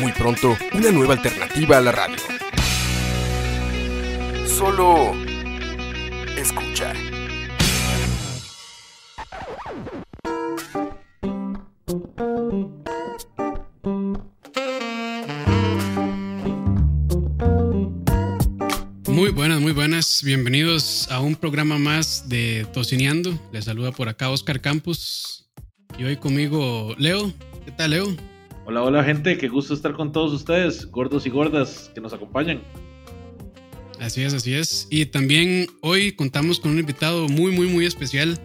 Muy pronto, una nueva alternativa a la radio. Solo escuchar. Muy buenas, muy buenas. Bienvenidos a un programa más de Tocineando. Les saluda por acá Oscar Campos. Y hoy conmigo Leo. ¿Qué tal, Leo? Hola, hola gente, qué gusto estar con todos ustedes, gordos y gordas que nos acompañan. Así es, así es. Y también hoy contamos con un invitado muy, muy, muy especial.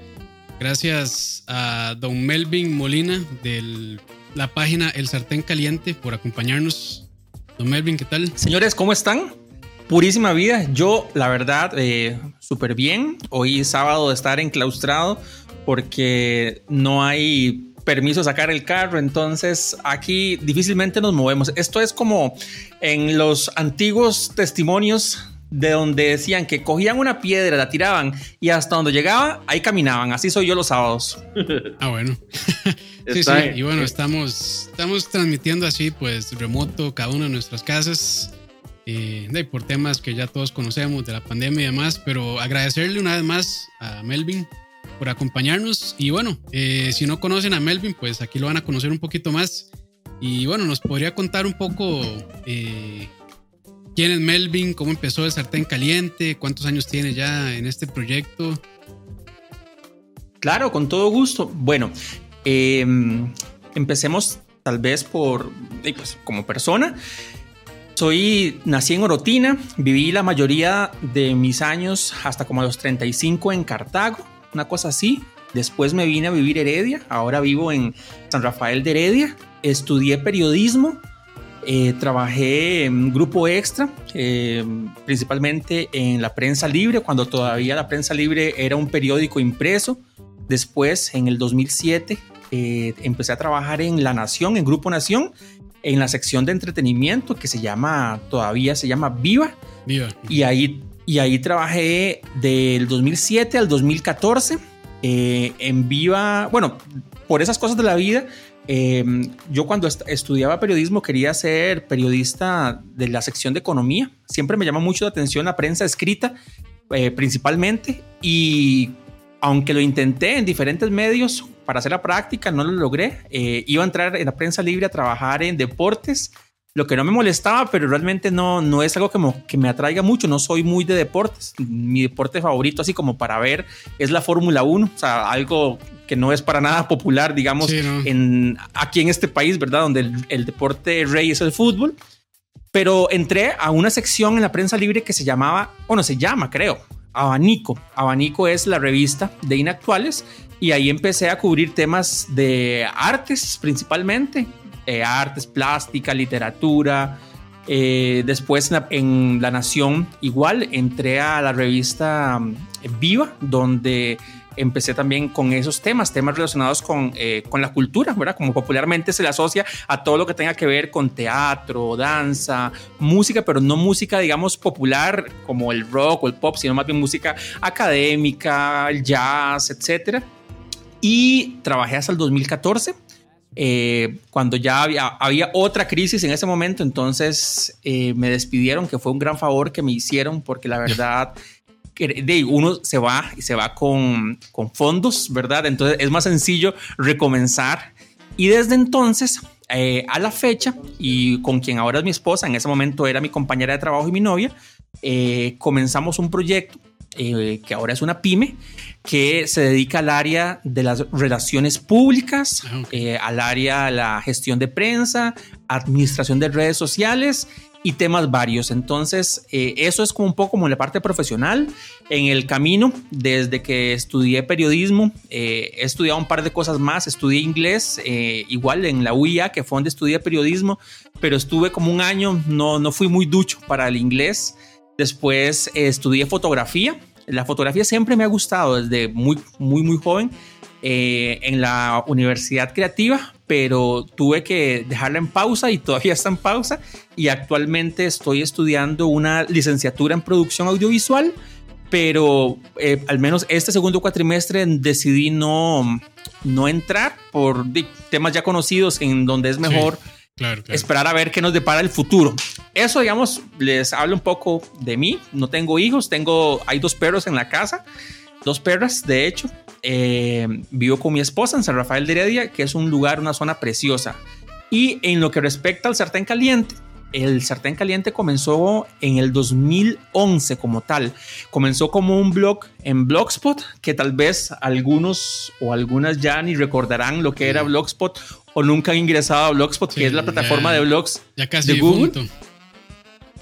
Gracias a don Melvin Molina de la página El Sartén Caliente por acompañarnos. Don Melvin, ¿qué tal? Señores, ¿cómo están? Purísima vida. Yo, la verdad, eh, súper bien. Hoy es sábado de estar enclaustrado porque no hay permiso de sacar el carro, entonces aquí difícilmente nos movemos. Esto es como en los antiguos testimonios de donde decían que cogían una piedra, la tiraban y hasta donde llegaba, ahí caminaban. Así soy yo los sábados. Ah, bueno. sí, sí. Y bueno, estamos, estamos transmitiendo así, pues remoto, cada una de nuestras casas. Eh, por temas que ya todos conocemos de la pandemia y demás, pero agradecerle una vez más a Melvin por acompañarnos. Y bueno, eh, si no conocen a Melvin, pues aquí lo van a conocer un poquito más. Y bueno, nos podría contar un poco eh, quién es Melvin, cómo empezó el sartén caliente, cuántos años tiene ya en este proyecto. Claro, con todo gusto. Bueno, em, empecemos tal vez por, pues, como persona. Soy, nací en Orotina, viví la mayoría de mis años hasta como a los 35 en Cartago, una cosa así. Después me vine a vivir Heredia, ahora vivo en San Rafael de Heredia. Estudié periodismo, eh, trabajé en grupo extra, eh, principalmente en la prensa libre, cuando todavía la prensa libre era un periódico impreso. Después, en el 2007, eh, empecé a trabajar en La Nación, en Grupo Nación, en la sección de entretenimiento que se llama, todavía se llama Viva. Viva. Y ahí, y ahí trabajé del 2007 al 2014 eh, en Viva. Bueno, por esas cosas de la vida, eh, yo cuando est estudiaba periodismo quería ser periodista de la sección de economía. Siempre me llama mucho la atención la prensa escrita, eh, principalmente. Y aunque lo intenté en diferentes medios para hacer la práctica, no lo logré. Eh, iba a entrar en la prensa libre a trabajar en deportes, lo que no me molestaba, pero realmente no, no es algo que me, que me atraiga mucho. No soy muy de deportes. Mi deporte favorito, así como para ver, es la Fórmula 1, o sea, algo que no es para nada popular, digamos, Sí, no. en, aquí en este país, ¿verdad? Donde el, el deporte rey es el fútbol. Pero entré a una sección en la prensa libre que se llamaba, bueno, se llama, creo, Abanico. Abanico es la revista de Inactuales y ahí empecé a cubrir temas de artes principalmente, eh, artes, plástica, literatura. Eh, después en la, Nación igual entré a la revista um, Viva, donde empecé también con esos temas, temas relacionados con, eh, con la cultura, ¿verdad? Como popularmente se le asocia a todo lo que tenga que ver con teatro, danza, música, pero no música, digamos, popular como el rock o el pop, sino más bien música académica, jazz, etcétera. Y trabajé hasta el 2014. Eh, cuando ya había, había, otra crisis en ese momento, entonces eh, me despidieron, que fue un gran favor que me hicieron, porque la verdad que de uno se va y se va con, con fondos, ¿verdad? Entonces es más sencillo recomenzar. Y desde entonces eh, a la fecha, y con quien ahora es mi esposa, en ese momento era mi compañera de trabajo y mi novia, eh, comenzamos un proyecto eh, que ahora es una pyme, que se dedica al área de las relaciones públicas, ah, eh, al área de la gestión de prensa, administración de redes sociales y temas varios. Entonces, eh, eso es como un poco como la parte profesional. En el camino, desde que estudié periodismo, eh, he estudiado un par de cosas más. Estudié inglés, eh, igual en la UIA, que fue donde estudié periodismo, pero estuve como un año, no, no fui muy ducho para el inglés. Después estudié fotografía. La fotografía siempre me ha gustado desde muy, muy, muy joven. en la Universidad Creativa, pero tuve que dejarla en pausa y todavía está en pausa y actualmente estoy estudiando una licenciatura en producción audiovisual, pero eh, al menos este segundo cuatrimestre decidí no, no entrar por temas ya conocidos en donde es mejor esperar a ver qué nos depara el futuro. Eso, digamos, les hablo un poco de mí. No tengo hijos, tengo, hay dos perros en la casa, dos perras, de hecho, eh, vivo con mi esposa en San Rafael de Heredia, que es un lugar, una zona preciosa. Y en lo que respecta al sartén caliente, el sartén caliente comenzó en el 2011 como tal. Comenzó como un blog en Blogspot, que tal vez algunos o algunas ya ni recordarán lo que era Blogspot o nunca han ingresado a Blogspot, que es la plataforma de blogs ya casi de Google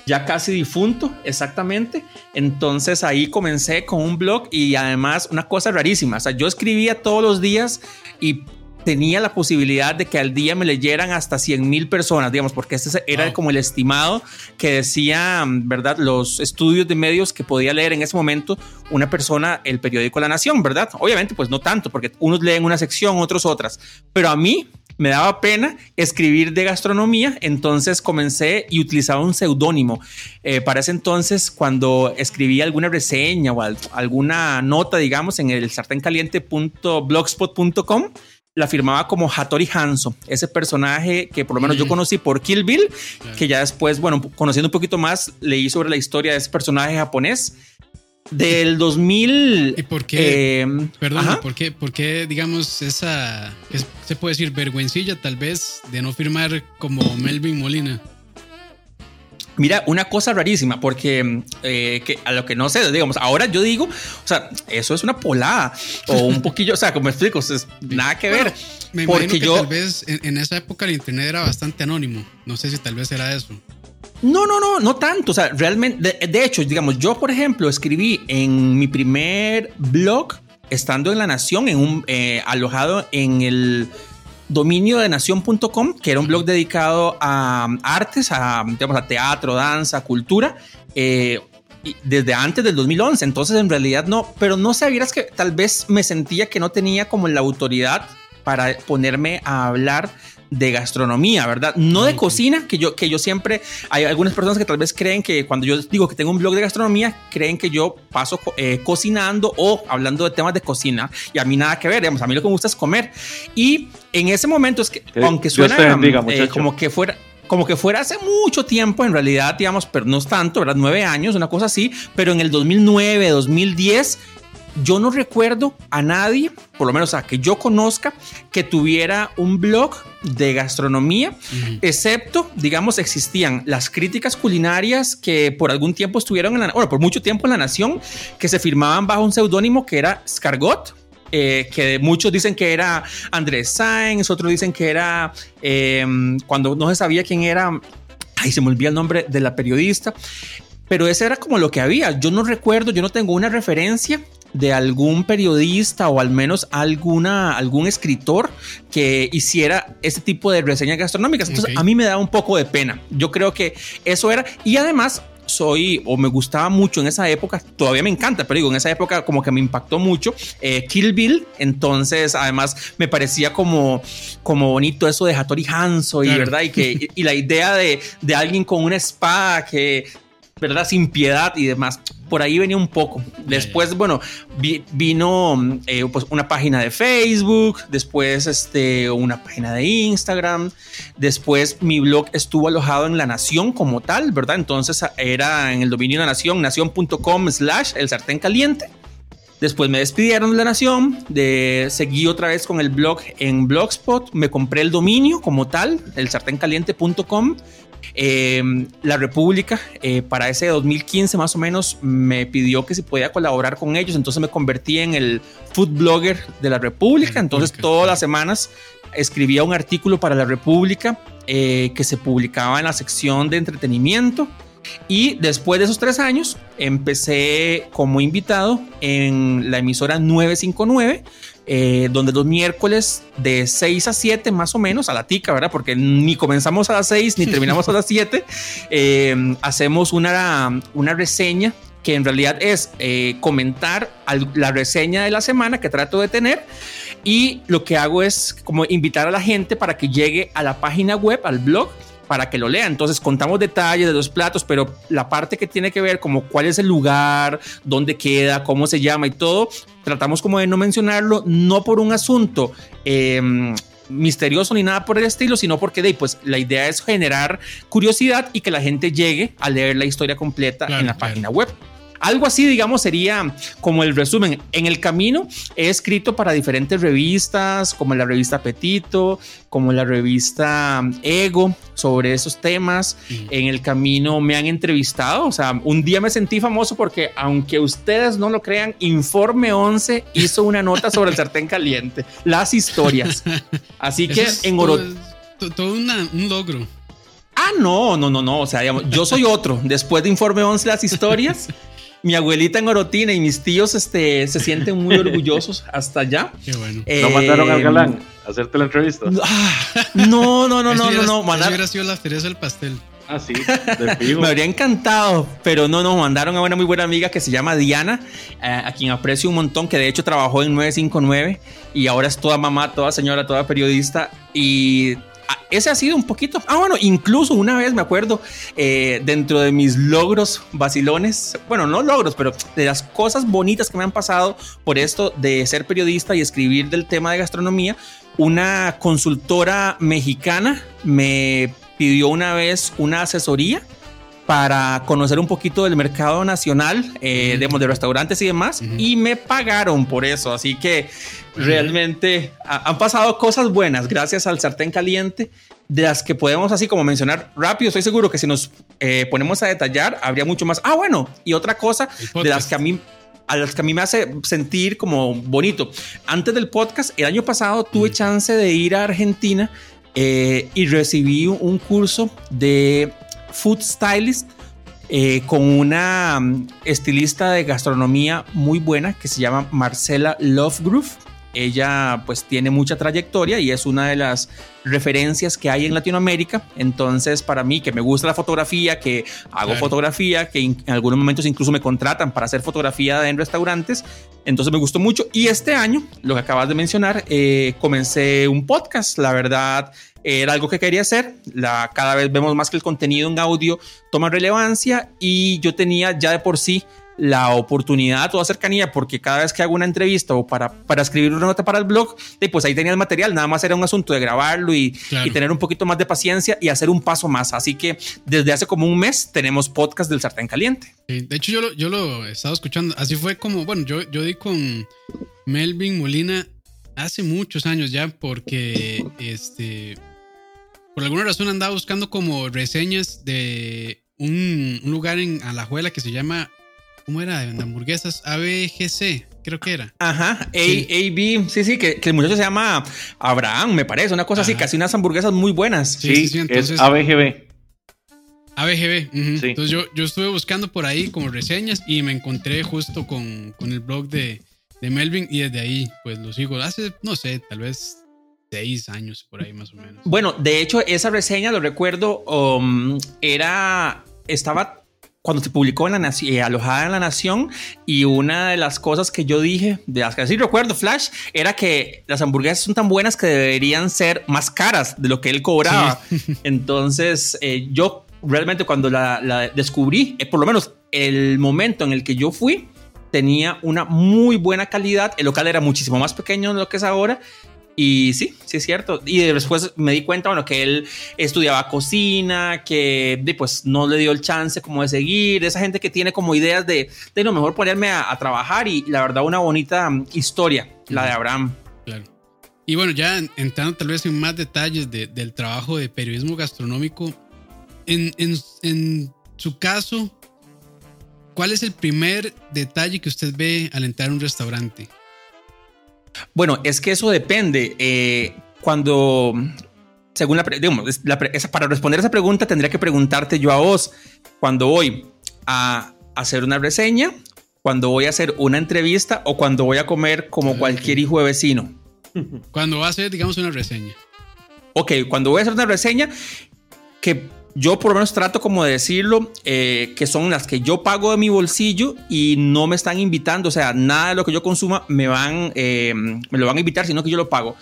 ya casi difunto, exactamente. Entonces ahí comencé con un blog y además una cosa rarísima, o sea, yo escribía todos los días y tenía la posibilidad de que al día me leyeran hasta 100 mil personas, digamos, porque este era como el estimado que decían, ¿verdad? Los estudios de medios que podía leer en ese momento una persona el periódico La Nación, ¿verdad? Obviamente, pues no tanto, porque unos leen una sección, otros otras, pero a mí me daba pena escribir de gastronomía, entonces comencé y utilizaba un seudónimo. Eh, para ese entonces, cuando escribía alguna reseña o alguna nota, digamos, en el sarténcaliente.blogspot.com, la firmaba como Hattori Hanzo, ese personaje que por lo menos yo mm. conocí por Kill Bill, que ya después, bueno, conociendo un poquito más, leí sobre la historia de ese personaje japonés del 2000. ¿Y por qué? Eh, perdón, ¿por qué, ¿por qué, digamos, esa, se puede decir, vergüencilla tal vez de no firmar como Melvin Molina? Mira, una cosa rarísima, porque eh, que a lo que no sé, digamos, ahora yo digo, o sea, eso es una polada o un poquillo, o sea, como explico, es nada que ver. me porque que yo, tal vez en, en, esa época el internet era bastante anónimo. No sé si tal vez era eso. No, no, no, no tanto. O sea, realmente, de, hecho, digamos, yo, por ejemplo, escribí en mi primer blog, estando en La Nación, en un, eh, alojado en el dominio de nación.com, que era un blog dedicado a artes, a, digamos, a teatro, danza, cultura. Eh, desde antes del 2011, entonces en realidad no, pero no sabías que tal vez me sentía que no tenía como la autoridad para ponerme a hablar de gastronomía, ¿verdad? No de cocina, que yo, que yo siempre, hay algunas personas que tal vez creen que cuando yo digo que tengo un blog de gastronomía, creen que yo paso eh, cocinando o hablando de temas de cocina y a mí nada que ver, digamos, a mí lo que me gusta es comer. Y en ese momento es que, aunque suena eh, como que fuera como que fuera hace mucho tiempo, en realidad, digamos, pero no es tanto, ¿verdad? Nueve años, una cosa así, pero en el 2009, 2010, yo no recuerdo a nadie, por lo menos a que yo conozca, que tuviera un blog de gastronomía, excepto, digamos, existían las críticas culinarias que por algún tiempo estuvieron en la, bueno, por mucho tiempo en la Nación, que se firmaban bajo un seudónimo que era Scargot. Eh, que muchos dicen que era Andrés Sáenz, otros dicen que era em, cuando no se sabía quién era, ay, se me olvidó el nombre de la periodista, pero ese era como lo que había. Yo no recuerdo, yo no tengo una referencia de algún periodista o al menos alguna, algún escritor que hiciera este tipo de reseñas gastronómicas. Entonces a mí me da un poco de pena. Yo creo que eso era. Y además soy o me gustaba mucho en esa época, todavía me encanta, pero digo, en esa época como que me impactó mucho eh, Kill Bill, entonces además me parecía como, como bonito eso de Hattori Hanzo y verdad, y que y la idea de, de alguien con una espada que ¿verdad? Sin piedad y demás. Por ahí venía un poco. Después, bueno, vino eh, pues una página de Facebook, después este, una página de Instagram, después mi blog estuvo alojado en La Nación como tal, ¿verdad? Entonces era en el dominio de La Nación, nación.com slash el sartén caliente. Después me despidieron de la Nación, de, seguí otra vez con el blog en Blogspot, me compré el dominio como tal, el sartencaliente.com. Eh, la República, eh, para ese 2015 más o menos, me pidió que si podía colaborar con ellos, entonces me convertí en el food blogger de la República, entonces todas las semanas escribía un artículo para la República eh, que se publicaba en la sección de entretenimiento. Y después de esos tres años, empecé como invitado en la emisora 959, eh, donde los miércoles de 6 a 7 más o menos, a la tica, ¿verdad? Porque ni comenzamos a las 6 ni terminamos a las 7, eh, hacemos una, una reseña que en realidad es comentar la reseña de la semana que trato de tener y lo que hago es como invitar a la gente para que llegue a la página web, al blog, para que lo lea. Entonces contamos detalles de los platos, pero la parte que tiene que ver como cuál es el lugar, dónde queda, cómo se llama y todo, tratamos como de no mencionarlo, no por un asunto em, misterioso ni nada por el estilo, sino porque de, pues, la idea es generar curiosidad y que la gente llegue a leer la historia completa en la página web. Algo así, digamos, sería como el resumen. En el camino he escrito para diferentes revistas, como la revista Apetito, como la revista Ego, sobre esos temas. En el camino me han entrevistado. O sea, un día me sentí famoso porque, aunque ustedes no lo crean, Informe 11 hizo una nota sobre el sartén caliente, las historias. Así que en Oro. Todo, un logro. Ah, no, no, no, no. O sea, digamos, yo soy otro. Después de Informe 11, las historias, mi abuelita en Orotina y mis tíos este, se sienten muy orgullosos hasta allá. Qué bueno. ¿No mandaron al galán a hacerte la entrevista? Ah, no, no, no, no, no, no. Mandar... hubiera sido la cereza del pastel. Ah, sí, Me habría encantado, pero no, no, mandaron a una muy buena amiga que se llama Diana, eh, a quien aprecio un montón, que de hecho trabajó en 959 y ahora es toda mamá, toda señora, toda periodista y ese ha sido un poquito. Ah, bueno, incluso una vez me acuerdo eh, dentro de mis logros vacilones, bueno, no logros, pero de las cosas bonitas que me han pasado por esto de ser periodista y escribir del tema de gastronomía, una consultora mexicana me pidió una vez una asesoría para conocer un poquito del mercado nacional, eh, de restaurantes y demás, y me pagaron por eso. Así que realmente han pasado cosas buenas gracias al sartén caliente, de las que podemos así como mencionar rápido. Estoy seguro que si nos eh, ponemos a detallar, habría mucho más. Ah, bueno, y otra cosa de las que a mí a las que a mí me hace sentir como bonito. Antes del podcast, el año pasado tuve chance de ir a Argentina eh, y recibí un curso de food stylist eh, con una mm, estilista de gastronomía muy buena que se llama Marcela Lovegrove. Ella pues tiene mucha trayectoria y es una de las referencias que hay en Latinoamérica. Entonces para mí que me gusta la fotografía, que hago fotografía, que en algunos momentos incluso me contratan para hacer fotografía en restaurantes, entonces me gustó mucho. Y este año, lo que acabas de mencionar, eh, comencé un podcast. La verdad era algo que quería hacer. La, cada vez vemos más que el contenido en audio toma relevancia y yo tenía ya de por sí la oportunidad o cercanía porque cada vez que hago una entrevista o para, para escribir una nota para el blog, pues ahí tenía el material, nada más era un asunto de grabarlo y, tener un poquito más de paciencia y hacer un paso más. Así que desde hace como un mes tenemos podcast del sartén caliente. de hecho yo lo, yo lo he estado escuchando, así fue como, bueno, yo, yo di con Melvin Molina hace muchos años ya porque este por alguna razón andaba buscando como reseñas de un, lugar en Alajuela que se llama, ¿cómo era? De hamburguesas, ABGC, creo que era. Ajá, A, AB, sí, sí, que, el muchacho se llama Abraham, me parece, una cosa así, casi unas hamburguesas muy buenas. Sí, sí, entonces, es ABGB. ABGB. Entonces yo, yo estuve buscando por ahí como reseñas y me encontré justo con, con el blog de, de Melvin y desde ahí pues lo sigo. Hace, no sé, tal vez seis años por ahí más o menos. Bueno, de hecho, esa reseña, lo recuerdo, um, era, estaba cuando se publicó en la nación, eh, alojada en la nación y una de las cosas que yo dije, de las que sí recuerdo, Flash, era que las hamburguesas son tan buenas que deberían ser más caras de lo que él cobraba. Entonces, eh, yo realmente cuando la, descubrí, eh, por lo menos el momento en el que yo fui, tenía una muy buena calidad. El local era muchísimo más pequeño de lo que es ahora Y sí, sí es cierto. Y después me di cuenta, bueno, que él estudiaba cocina, que pues no le dio el chance como de seguir. Esa gente que tiene como ideas de, de lo mejor ponerme a, trabajar y la verdad una bonita mm, historia, la de Abraham. Claro. Y bueno, ya entrando tal vez en más detalles del trabajo de periodismo gastronómico, en, en, en su caso, ¿cuál es el primer detalle que usted ve al entrar a un restaurante? Bueno, es que eso depende. Eh, cuando, según la, digamos, para responder esa pregunta tendría que preguntarte yo a vos, cuando voy a hacer una reseña, cuando voy a hacer una entrevista o cuando voy a comer como cualquier hijo de vecino. Cuando va a hacer, digamos, una reseña. Ok, cuando voy a hacer una reseña que yo por lo menos trato como de decirlo, eh, que son las que yo pago de mi bolsillo y no me están invitando, o sea, nada de lo que yo consuma me van, eh, me lo van a invitar, sino que yo lo pago.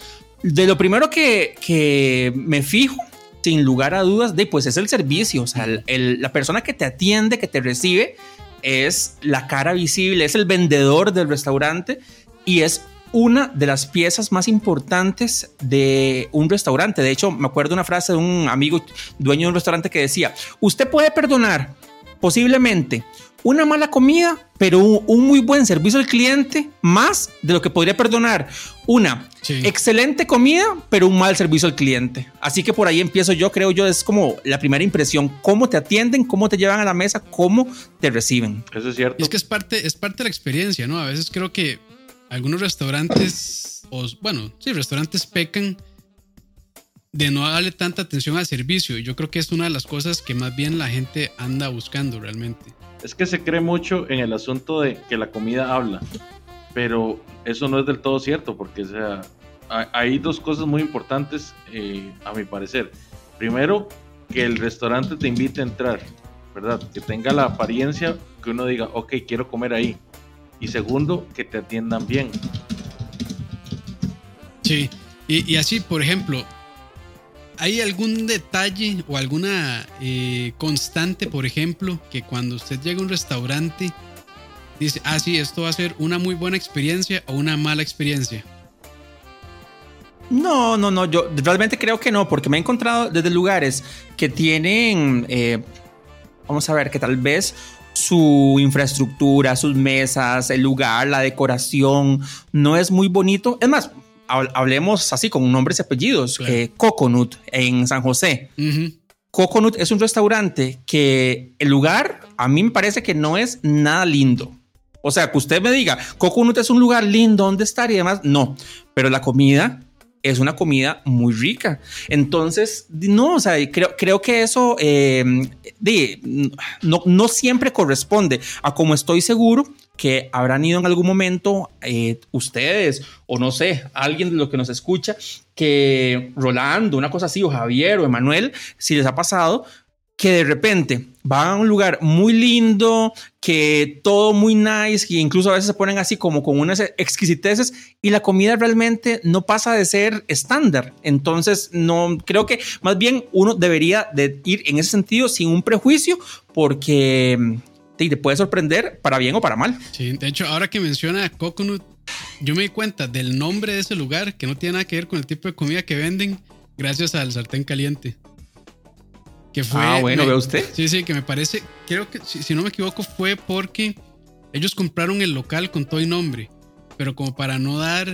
De lo primero que, que me fijo, sin lugar a dudas, de pues es el servicio, o sea, la persona que te atiende, que te recibe, es la cara visible, es el vendedor del restaurante y es una de las piezas más importantes de un restaurante. De hecho, me acuerdo una frase de un amigo dueño de un restaurante que decía, usted puede perdonar posiblemente una mala comida, pero un, muy buen servicio al cliente, más de lo que podría perdonar una excelente comida, pero un mal servicio al cliente. Así que por ahí empiezo yo, creo yo, es como la primera impresión, cómo te atienden, cómo te llevan a la mesa, cómo te reciben. Eso es cierto. Es que es parte, es parte de la experiencia, ¿no? A veces creo que algunos restaurantes, o bueno, sí, restaurantes pecan de no darle tanta atención al servicio. Yo creo que es una de las cosas que más bien la gente anda buscando realmente. Es que se cree mucho en el asunto de que la comida habla, pero eso no es del todo cierto, porque hay dos cosas muy importantes eh, a mi parecer. Primero, que el restaurante te invite a entrar, ¿verdad? Que tenga la apariencia que uno diga, ok, quiero comer ahí y segundo, que te atiendan bien. Sí, y, así, por ejemplo, ¿hay algún detalle o alguna eh, constante, por ejemplo, que cuando usted llega a un restaurante dice, ah, sí, esto va a ser una muy buena experiencia o una mala experiencia? No, no, no, yo realmente creo que no, porque me he encontrado desde lugares que tienen, eh, vamos a ver, que tal vez su infraestructura, sus mesas, el lugar, la decoración, no es muy bonito. Es más, hablemos así con nombres y apellidos. Eh, Coconut en San José. Coconut es un restaurante que el lugar a mí me parece que no es nada lindo. O sea, que usted me diga, Coconut es un lugar lindo, ¿dónde estar? Y demás, no. Pero la comida es una comida muy rica. Entonces, no, o sea, creo, creo que eso eh, no, no, siempre corresponde a como estoy seguro que habrán ido en algún momento eh, ustedes o no sé, alguien de lo que nos escucha, que Rolando, una cosa así, o Javier o Emanuel, si les ha pasado, que de repente van a un lugar muy lindo, que todo muy nice, que incluso a veces se ponen así como con unas exquisiteces y la comida realmente no pasa de ser estándar. Entonces, no creo que más bien uno debería de ir en ese sentido sin un prejuicio porque te, te puede sorprender para bien o para mal. Sí, de hecho, ahora que menciona Coconut, yo me di cuenta del nombre de ese lugar que no tiene nada que ver con el tipo de comida que venden gracias al sartén caliente. Que fue, ah, bueno, ¿ve usted? Sí, sí, que me parece, creo que si, no me equivoco fue porque ellos compraron el local con todo y nombre, pero como para no dar,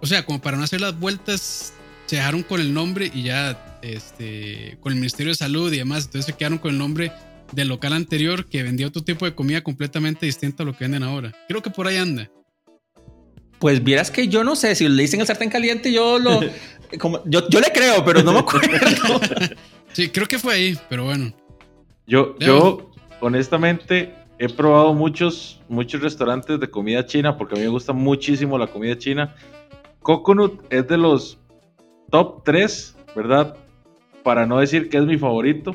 o sea, como para no hacer las vueltas, se dejaron con el nombre y ya, este, con el Ministerio de Salud y demás, entonces se quedaron con el nombre del local anterior que vendía otro tipo de comida completamente distinta a lo que venden ahora. Creo que por ahí anda. Pues vieras que yo no sé, si le dicen el sartén caliente, yo lo. como, yo, yo le creo, pero no me acuerdo. Sí, creo que fue ahí, pero bueno. Yo, yo honestamente he probado muchos, muchos restaurantes de comida china porque a mí me gusta muchísimo la comida china. Coconut es de los top 3, ¿verdad? Para no decir que es mi favorito.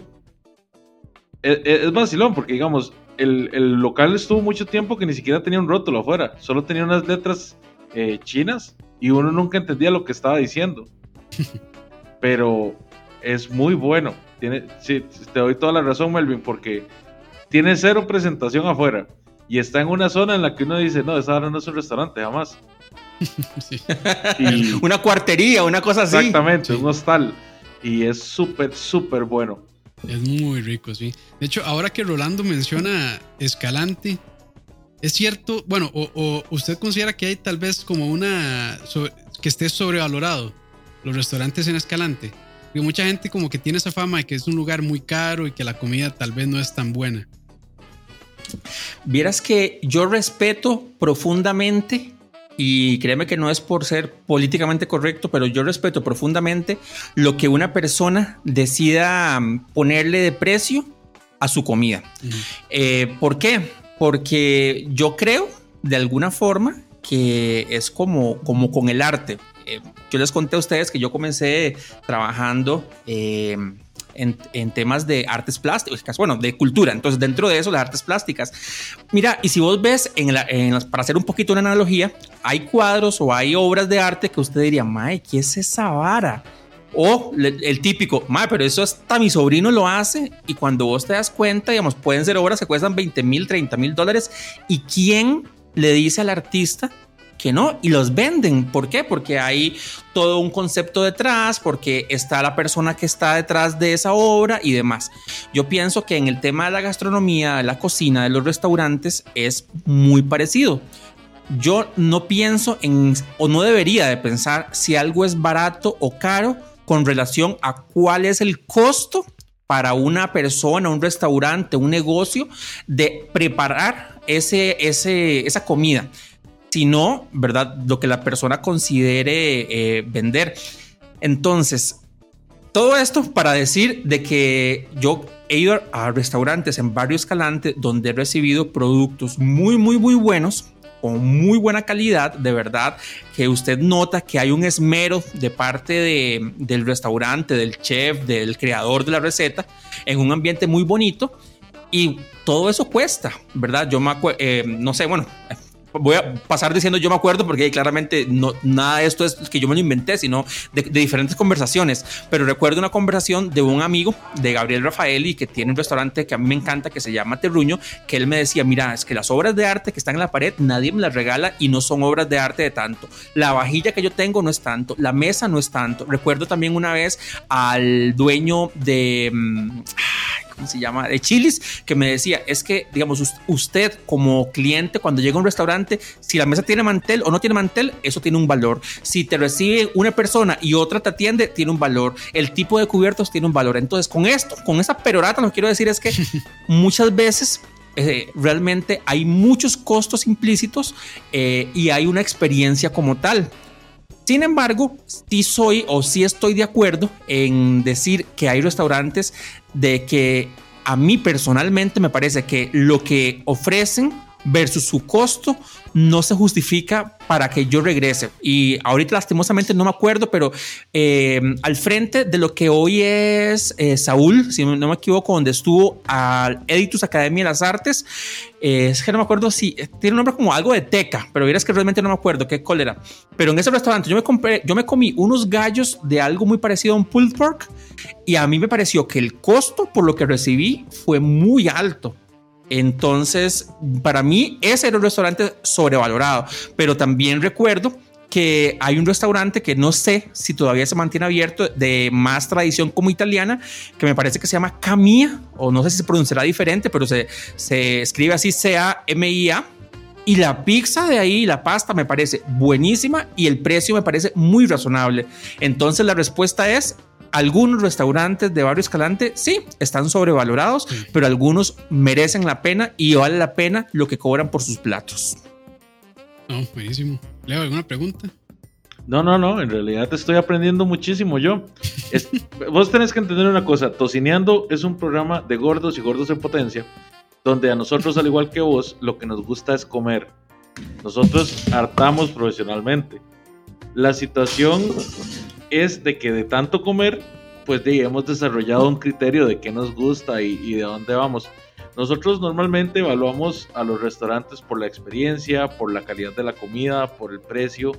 Es, es vacilón porque, digamos, el, local estuvo mucho tiempo que ni siquiera tenía un rótulo afuera, solo tenía unas letras eh, chinas y uno nunca entendía lo que estaba diciendo. Pero es muy bueno. Tiene, sí, te doy toda la razón, Melvin, porque tiene cero presentación afuera y está en una zona en la que uno dice, no, esa no es un restaurante, jamás. una cuartería, una cosa así. Exactamente, un hostal. Y es súper, súper bueno. Es muy rico, sí. De hecho, ahora que Rolando menciona Escalante, es cierto, bueno, o, usted considera que hay tal vez como una, que esté sobrevalorado los restaurantes en Escalante. Porque mucha gente como que tiene esa fama de que es un lugar muy caro y que la comida tal vez no es tan buena. Vieras que yo respeto profundamente y créeme que no es por ser políticamente correcto, pero yo respeto profundamente lo que una persona decida ponerle de precio a su comida. Eh, ¿Por qué? Porque yo creo, de alguna forma, que es como, como con el arte. Eh, yo les conté a ustedes que yo comencé trabajando eh, en, temas de artes plásticas, bueno, de cultura. Entonces, dentro de eso, las artes plásticas. Mira, y si vos ves, en para hacer un poquito una analogía, hay cuadros o hay obras de arte que usted diría, Mae, ¿qué es esa vara? O el típico, Mae, pero eso hasta mi sobrino lo hace. Y cuando vos te das cuenta, digamos, pueden ser obras que cuestan 20 mil, 30 mil dólares. ¿Y quién le dice al artista que no y los venden. ¿Por qué? Porque hay todo un concepto detrás, porque está la persona que está detrás de esa obra y demás. Yo pienso que en el tema de la gastronomía, de la cocina, de los restaurantes es muy parecido. Yo no pienso en o no debería de pensar si algo es barato o caro con relación a cuál es el costo para una persona, un restaurante, un negocio de preparar ese, ese, esa comida sino, ¿verdad? Lo que la persona considere eh, vender. Entonces, todo esto para decir de que yo he ido a restaurantes en Barrio Escalante donde he recibido productos muy, muy, muy buenos con muy buena calidad, de verdad, que usted nota que hay un esmero de parte de, del restaurante, del chef, del creador de la receta, en un ambiente muy bonito. Y todo eso cuesta, ¿verdad? Yo eh, no sé, bueno, voy a pasar diciendo yo me acuerdo porque claramente no, nada de esto es que yo me lo inventé, sino de, diferentes conversaciones. Pero recuerdo una conversación de un amigo de Gabriel Rafaeli que tiene un restaurante que a mí me encanta que se llama Terruño, que él me decía, mira, es que las obras de arte que están en la pared nadie me las regala y no son obras de arte de tanto. La vajilla que yo tengo no es tanto, la mesa no es tanto. Recuerdo también una vez al dueño de... Se llama? De Chilis, que me decía, es que, digamos, usted como cliente, cuando llega a un restaurante, si la mesa tiene mantel o no tiene mantel, eso tiene un valor. Si te recibe una persona y otra te atiende, tiene un valor. El tipo de cubiertos tiene un valor. Entonces, con esto, con esa perorata, lo que quiero decir es que muchas veces eh, realmente hay muchos costos implícitos eh, y hay una experiencia como tal. Sin embargo, sí soy o sí estoy de acuerdo en decir que hay restaurantes de que a mí personalmente me parece que lo que ofrecen versus su costo no se justifica para que yo regrese. Y ahorita lastimosamente no me acuerdo, pero eh, al frente de lo que hoy es eh, Saúl, si no me equivoco, donde estuvo al Editus Academia de las Artes, es que no me acuerdo si tiene un nombre como algo de teca, pero verás que realmente no me acuerdo qué cólera. Pero en ese restaurante yo me compré, yo me comí unos gallos de algo muy parecido a un pulled pork y a mí me pareció que el costo por lo que recibí fue muy alto. Entonces, para mí, ese era un restaurante sobrevalorado, pero también recuerdo que hay un restaurante que no sé si todavía se mantiene abierto de más tradición como italiana, que me parece que se llama Camia, o no sé si se pronunciará diferente, pero se, se escribe así C-A-M-I-A. Y la pizza de ahí, la pasta, me parece buenísima y el precio me parece muy razonable. Entonces la respuesta es algunos restaurantes de Barrio Escalante sí están sobrevalorados, pero algunos merecen la pena y vale la pena lo que cobran por sus platos. No, buenísimo. Leo, ¿alguna pregunta? No, no, no, en realidad estoy aprendiendo muchísimo yo. vos tenés que entender una cosa, Tocineando es un programa de gordos y gordos en potencia, donde a nosotros, al igual que vos, lo que nos gusta es comer. Nosotros hartamos profesionalmente. La situación es de que de tanto comer, pues hemos desarrollado un criterio de qué nos gusta y, de dónde vamos. Nosotros normalmente evaluamos a los restaurantes por la experiencia, por la calidad de la comida, por el precio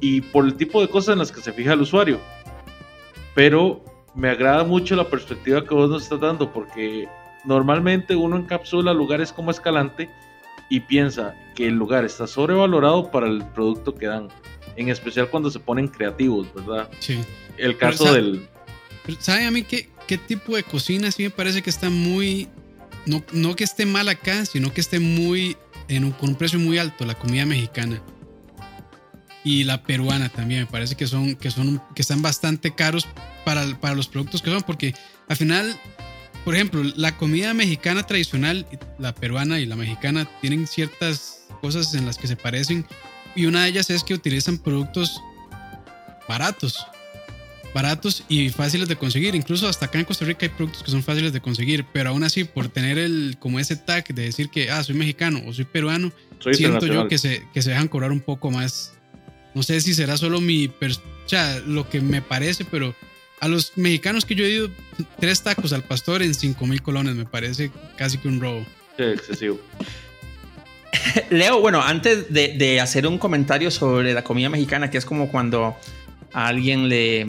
y por el tipo de cosas en las que se fija el usuario. Pero me agrada mucho la perspectiva que vos nos estás dando porque normalmente uno encapsula lugares como Escalante y piensa que el lugar está sobrevalorado para el producto que dan, en especial cuando se ponen creativos, ¿verdad? Sí. El caso del... ¿Sabe a mí qué, qué tipo de cocina sí me parece que está muy... No, no que esté mal acá, sino que esté muy... En un, con un precio muy alto, la comida mexicana y la peruana también. Me parece que son, que son, que están bastante caros para, para los productos que son, porque al final, por ejemplo, la comida mexicana tradicional, la peruana y la mexicana tienen ciertas cosas en las que se parecen y una de ellas es que utilizan productos baratos. Baratos y fáciles de conseguir. Incluso hasta acá en Costa Rica hay productos que son fáciles de conseguir, pero aún así, por tener el, como ese tag de decir que, ah, soy mexicano o soy peruano, siento yo que se, que se dejan cobrar un poco más no sé si será solo mi, o sea, lo que me parece, pero a los mexicanos que yo he ido, tres tacos al pastor en 5 mil colones, me parece casi que un robo. Sí, excesivo. Leo, bueno, antes de, hacer un comentario sobre la comida mexicana, que es como cuando a alguien le,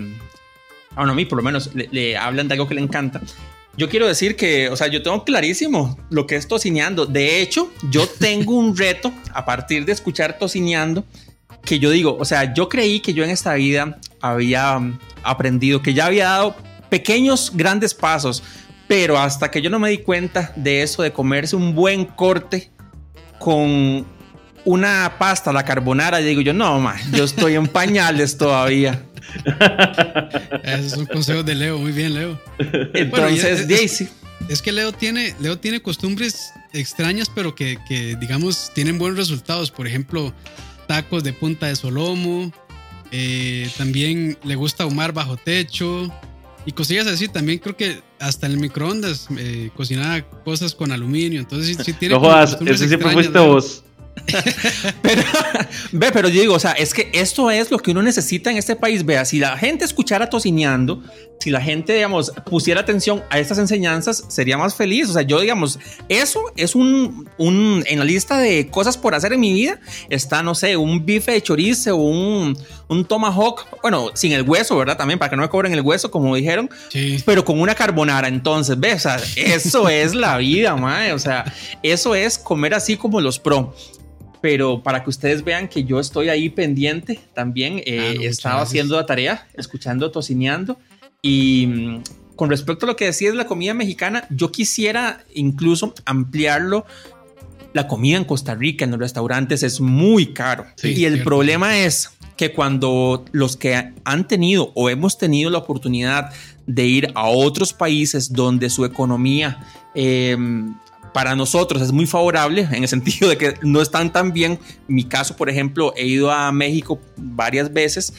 bueno, a mí por lo menos, le, hablan de algo que le encanta. Yo quiero decir que, o sea, yo tengo clarísimo lo que es tocineando. De hecho, yo tengo un reto a partir de escuchar tocineando que yo digo, o sea, yo creí que yo en esta vida había um, aprendido, que ya había dado pequeños, grandes pasos, pero hasta que yo no me di cuenta de eso, de comerse un buen corte con una pasta, la carbonara, digo yo, no, ma, yo estoy en pañales todavía. Ese es un consejo de Leo, muy bien, Leo. Entonces, Daisy. Es que Leo tiene, Leo tiene costumbres extrañas, pero que, que, digamos, tienen buenos resultados. Por ejemplo, tacos de punta de solomo. Eh, también le gusta ahumar bajo techo y cosillas así. También creo que hasta en el microondas eh, cocinaba cosas con aluminio. Entonces, sí, tiene. No jodas, ese siempre fuiste vos. pero, ve, pero yo digo, o sea, es que esto es lo que uno necesita en este país. Vea, si la gente escuchara tocineando, si la gente, digamos, pusiera atención a estas enseñanzas, sería más feliz. O sea, yo, digamos, eso es un, un en la lista de cosas por hacer en mi vida. Está, no sé, un bife de chorizo, un, un tomahawk, bueno, sin el hueso, ¿verdad? También para que no me cobren el hueso, como dijeron, sí. pero con una carbonara. Entonces, ves, o sea, eso es la vida, mae. O sea, eso es comer así como los pro pero para que ustedes vean que yo estoy ahí pendiente también, eh, ah, estaba haciendo la tarea, escuchando, tocineando y mm, con respecto a lo que decías de la comida mexicana, yo quisiera incluso ampliarlo. La comida en Costa Rica, en los restaurantes, es muy caro. y el problema es que cuando los que han tenido o hemos tenido la oportunidad de ir a otros países donde su economía eh, para nosotros es muy favorable en el sentido de que no están tan bien. mi caso, por ejemplo, he ido a México varias veces.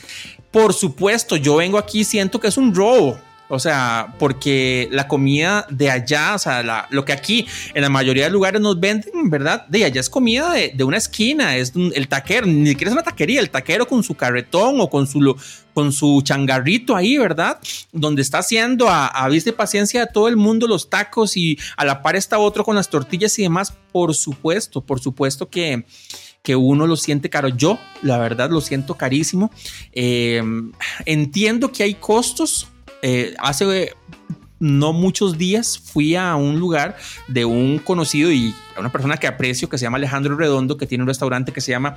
Por supuesto, yo vengo aquí y siento que es un robo. O sea, porque la comida de allá, o sea, lo que aquí en la mayoría de lugares nos venden, ¿verdad? De allá es comida de, una esquina, es el taquero, ni siquiera es una taquería, el taquero con su carretón o con su, con su changarrito ahí, ¿verdad? Donde está haciendo a, a vista y paciencia de todo el mundo los tacos y a la par está otro con las tortillas y demás. Por supuesto, por supuesto que que uno lo siente caro. Yo, la verdad, lo siento carísimo. Eh, entiendo que hay costos, eh, hace no muchos días fui a un lugar de un conocido y una persona que aprecio que se llama Alejandro Redondo, que tiene un restaurante que se llama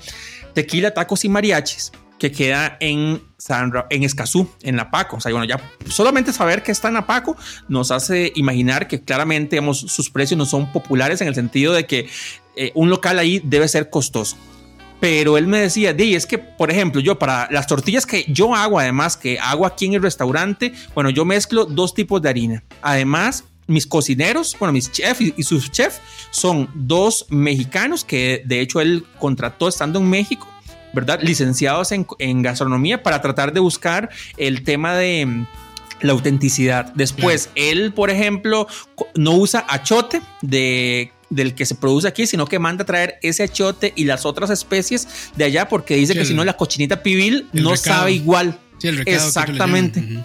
Tequila, Tacos y Mariachis, que queda en, San, en Escazú, en La Paco. O sea, bueno, ya solamente saber que está en La Paco nos hace imaginar que claramente sus precios no son populares en el sentido de que eh, un local ahí debe ser costoso pero él me decía, Di, es que, por ejemplo, yo para las tortillas que yo hago, además que hago aquí en el restaurante, bueno, yo mezclo dos tipos de harina. Además, mis cocineros, bueno, mis chefs y, sus chefs son dos mexicanos que de hecho él contrató estando en México, ¿verdad? Licenciados en, en gastronomía para tratar de buscar el tema de mm, la autenticidad. Después, él, por ejemplo, no usa achote de del que se produce aquí, sino que manda a traer ese achote y las otras especies de allá porque dice que si no la cochinita pibil no sabe igual. Sí, el Exactamente.